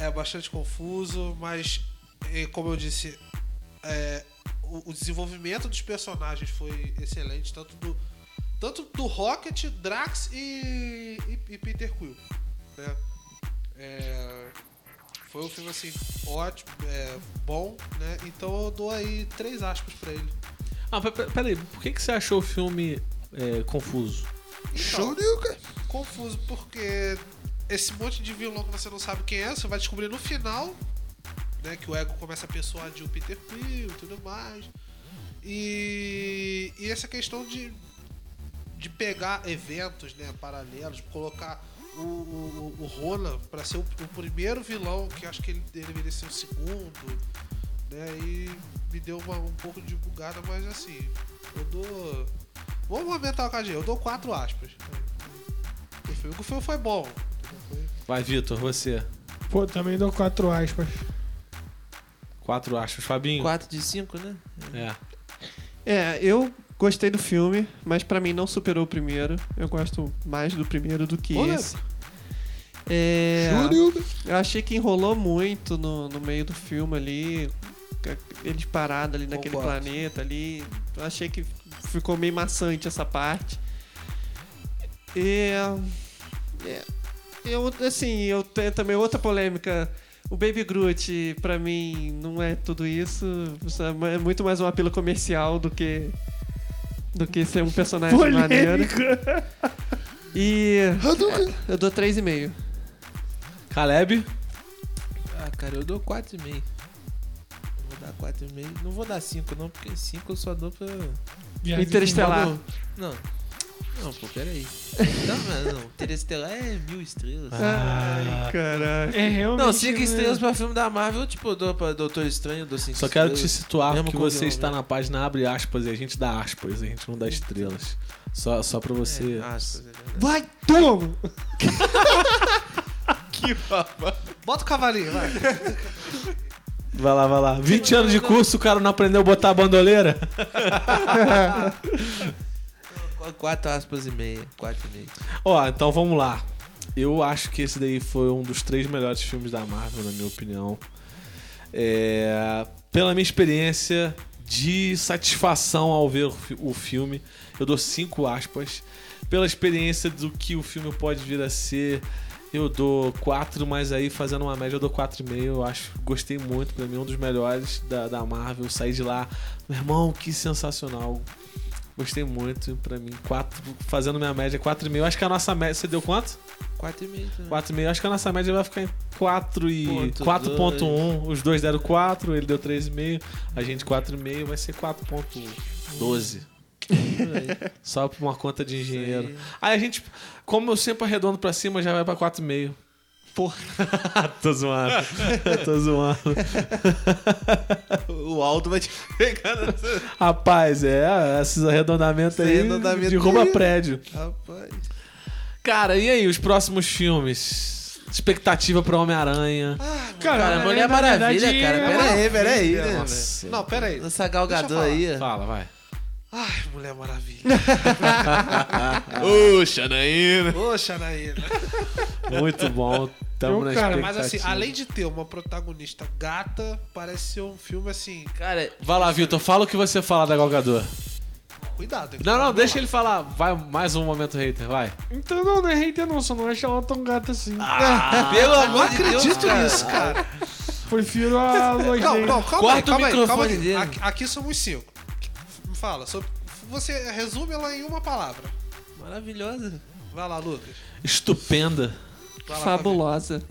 É, <laughs> é bastante confuso, mas é, como eu disse, é, o, o desenvolvimento dos personagens foi excelente, tanto do, tanto do Rocket, Drax e, e, e Peter Quill. Né? É, foi um filme assim, ótimo, é, bom, né? Então eu dou aí três aspas pra ele. Ah, pe- pe- peraí, por que, que você achou o filme é, confuso? Então, confuso, porque esse monte de vilão que você não sabe quem é, você vai descobrir no final, né? Que o ego começa a persuadir o Peter Quill e tudo mais. E, e essa questão de, de pegar eventos né, paralelos, colocar o, o, o Ronan pra ser o, o primeiro vilão, que acho que ele deveria ser o segundo, né? E me deu uma- um pouco de bugada, mas assim, eu dou. Vamos aumentar o KG, eu dou quatro aspas. O filme, o filme foi bom. Vai, Vitor, você. Pô, também dou quatro aspas. Quatro aspas. Fabinho? 4 de 5, né? É. É, eu gostei do filme, mas pra mim não superou o primeiro. Eu gosto mais do primeiro do que Polêmica. esse. É, eu achei que enrolou muito no, no meio do filme ali. ca- Eles parados ali naquele Concordo. planeta ali. Eu achei que ficou meio maçante essa parte. E. é, eu, assim, eu tenho também outra polêmica. O Baby Groot, pra mim, não é tudo isso. Isso É muito mais um apelo comercial do que. Do que ser um personagem maneiro. Polêmica. E. Eu dou 3,5. Caleb? Ah, cara, eu dou 4,5. Vou dar 4,5. Não vou dar 5 não, porque 5 eu só dou pra... Interestelar. Não. Não, pô, peraí. Não, não, não. Interestelar é mil estrelas. Ai, caralho. É realmente. Não, 5 né? estrelas pra filme da Marvel, tipo, eu dou pra Doutor Estranho, dou 5 Só estrelas. quero te situar Mesmo que com você vilão, está né? na página abre aspas e a gente dá aspas, a gente não dá estrelas. Só, só pra você. É, aspas, é verdade. Vai, toma! <laughs> Bota o cavalinho, vai. Vai lá, vai lá. 20 anos de curso, o cara não aprendeu a botar a bandoleira? <laughs> 4 aspas e meia. 4 e meio. Ó, então vamos lá. Eu acho que esse daí foi um dos três melhores filmes da Marvel, na minha opinião. É, pela minha experiência de satisfação ao ver o fi- o filme, eu dou cinco aspas. Pela experiência do que o filme pode vir a ser, eu dou quatro, mas aí fazendo uma média eu dou quatro e meio. Eu acho, gostei muito, pra mim um dos melhores da, da Marvel. Saí de lá, meu irmão, que sensacional. Gostei muito, pra mim, quatro, fazendo minha média 4,5. Acho que a nossa média. Você deu quanto? 4 e meio também. 4,5. Acho que a nossa média vai ficar em 4 e Ponto 4.1. Os dois deram 4, ele deu 3,5. A gente 4,5 vai ser 4.12. Só por uma conta de engenheiro. Aí a gente, como eu sempre arredondo pra cima, já vai pra 4,5. Porra. <laughs> Tô zoando. <laughs> Tô zoando. O Aldo vai te pegar nessa... Rapaz, é, esses arredondamentos Esse aí arredondamento derruba aí. prédio. Rapaz. Cara, e aí, os próximos filmes? Expectativa pra Homem-Aranha. Cara, na- Mulher na Maravilha, verdade, cara. é Pera aí, pera aí, Nossa. né? Nossa. Não, pera aí. Essa galgador aí. Fala, vai. Ai, Mulher Maravilha. <laughs> Ô, Xanaína. Poxa, Naína. Muito bom. Tamo Eu, na cara, Mas assim, além de ter uma protagonista gata, parece ser um filme assim. Cara, Vai lá, Vitor. Fala o que você fala da Galgador. Cuidado. Não, não, deixa ele falar. Vai, mais um momento hater, vai. Então não, não é hater não, só não acho ela tão gata assim. <laughs> pelo Eu amor de Deus, acredito cara. nisso, cara. Prefiro a Lois Não, Lane. não, calma Corta aí, o calma aí, calma aí. Aqui, aqui somos cinco. Fala, sobre- você resume ela em uma palavra. Maravilhosa. Vai lá, Lucas. Estupenda. Lá, Fabulosa.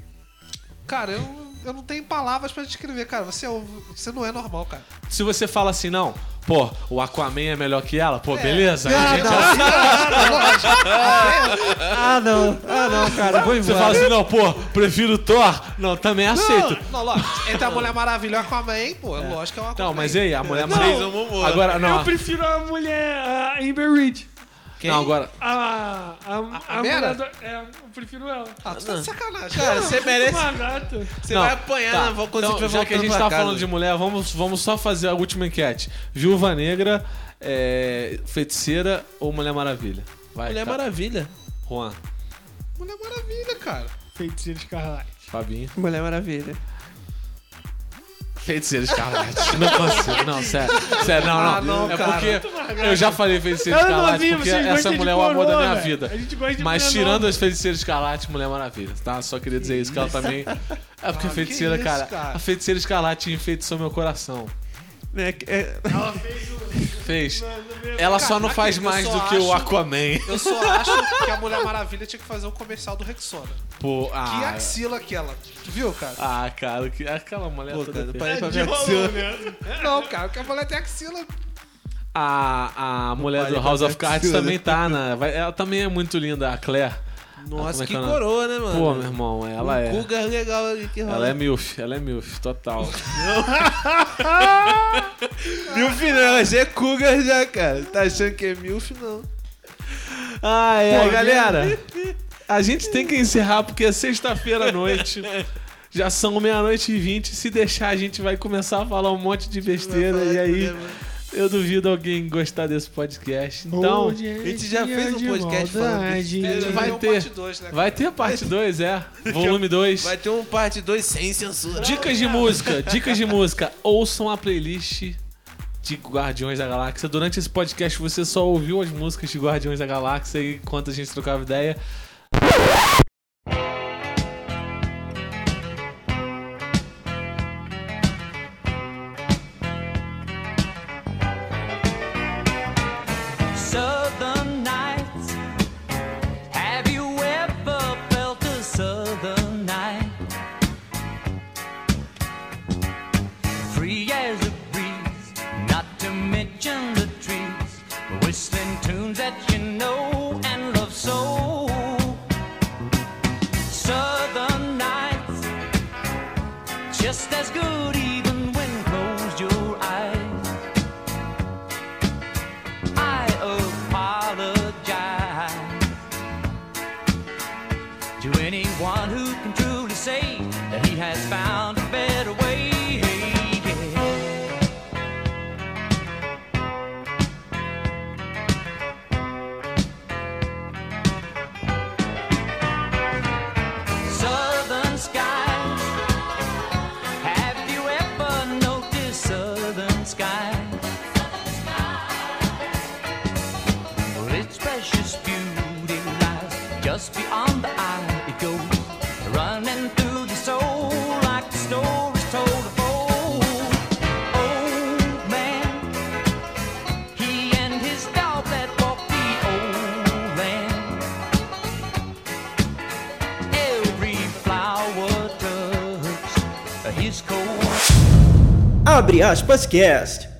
Cara, eu, eu não tenho palavras pra descrever, cara. Você, é você não é normal, cara. Se você fala assim, não, pô, o Aquaman é melhor que ela, pô, beleza. A Ah, gente- Ah, não. Ah, não, cara. Vou Você embora. fala assim, não, pô, prefiro Thor. Não, também aceito. Não, lógico. Entre a Mulher Maravilha e o Aquaman, pô, é lógico que é o Aquaman. Não, mas e aí, a mulher Não. mais. Agora, não. Eu prefiro a mulher, a Amber Reed. Não, agora. A, a, a, a Mera? mulher do- é, eu prefiro ela. Ah, tu tá de sacanagem. Cara, você merece. Uma gata. Você Não, vai apanhar, tá. né? Vou conseguir Então, já que a gente tá falando de mulher, vamos, vamos só fazer a última enquete. Viúva Negra, é, Feiticeira ou Mulher Maravilha? Vai, Mulher tá. Maravilha. Juan, Mulher Maravilha, cara. Feiticeiro Escarlate. Fabinho. Mulher Maravilha. Feiticeira Escarlate. Não consigo, não, sério. Sério, não, não. Ah, não, é cara. porque eu já falei Eu não Escarlate vi, porque essa mulher é o amor da minha velho. vida. Mas tirando as Feiticeiras Escarlate, Mulher Maravilha, tá? Só queria dizer isso, que ela também... É porque Ah, a Feiticeira, isso, cara, cara? A Feiticeira Escarlate enfeitiçou meu coração. Né? É, Ela fez o. Fez. Ela só não faz mais só do que o Aquaman. Eu só acho que a Mulher <laughs> Maravilha tinha que fazer um comercial do Rexona. Pô, Que ah, axila aquela. Tu viu, cara? ah, cara, que- aquela mulher Pô, toda cara, parei pra de ver axila. né? Não, cara, porque a mulher tem axila. A, a mulher do pra House of Cards também tá, né? Vai- Ela também é muito linda, a Claire. Nossa, é que que coroa, né, mano? Pô, meu irmão, ela um é. Cougar legal que rola. Ela é MILF, ela é MILF, total. <laughs> Milf não, ela já é Cougar já, cara. Tá achando que é Milf, não. Ah, é, Pô, galera. A gente tem que encerrar porque é sexta-feira à noite. <laughs> Já são meia-noite e vinte. Se deixar, a gente vai começar a falar um monte de besteira. E aí, eu duvido alguém gostar desse podcast. Então, Ô, a gente já fez um de podcast falando maldade. besteira, vai um ter. parte dois, né? vai ter parte 2, é. <laughs> Volume 2. Vai ter um parte 2 sem censura. Dicas de música, dicas de música. Ouçam a playlist de Guardiões da Galáxia. Durante esse podcast você só ouviu as músicas de Guardiões da Galáxia enquanto a gente trocava ideia. Aspas cast.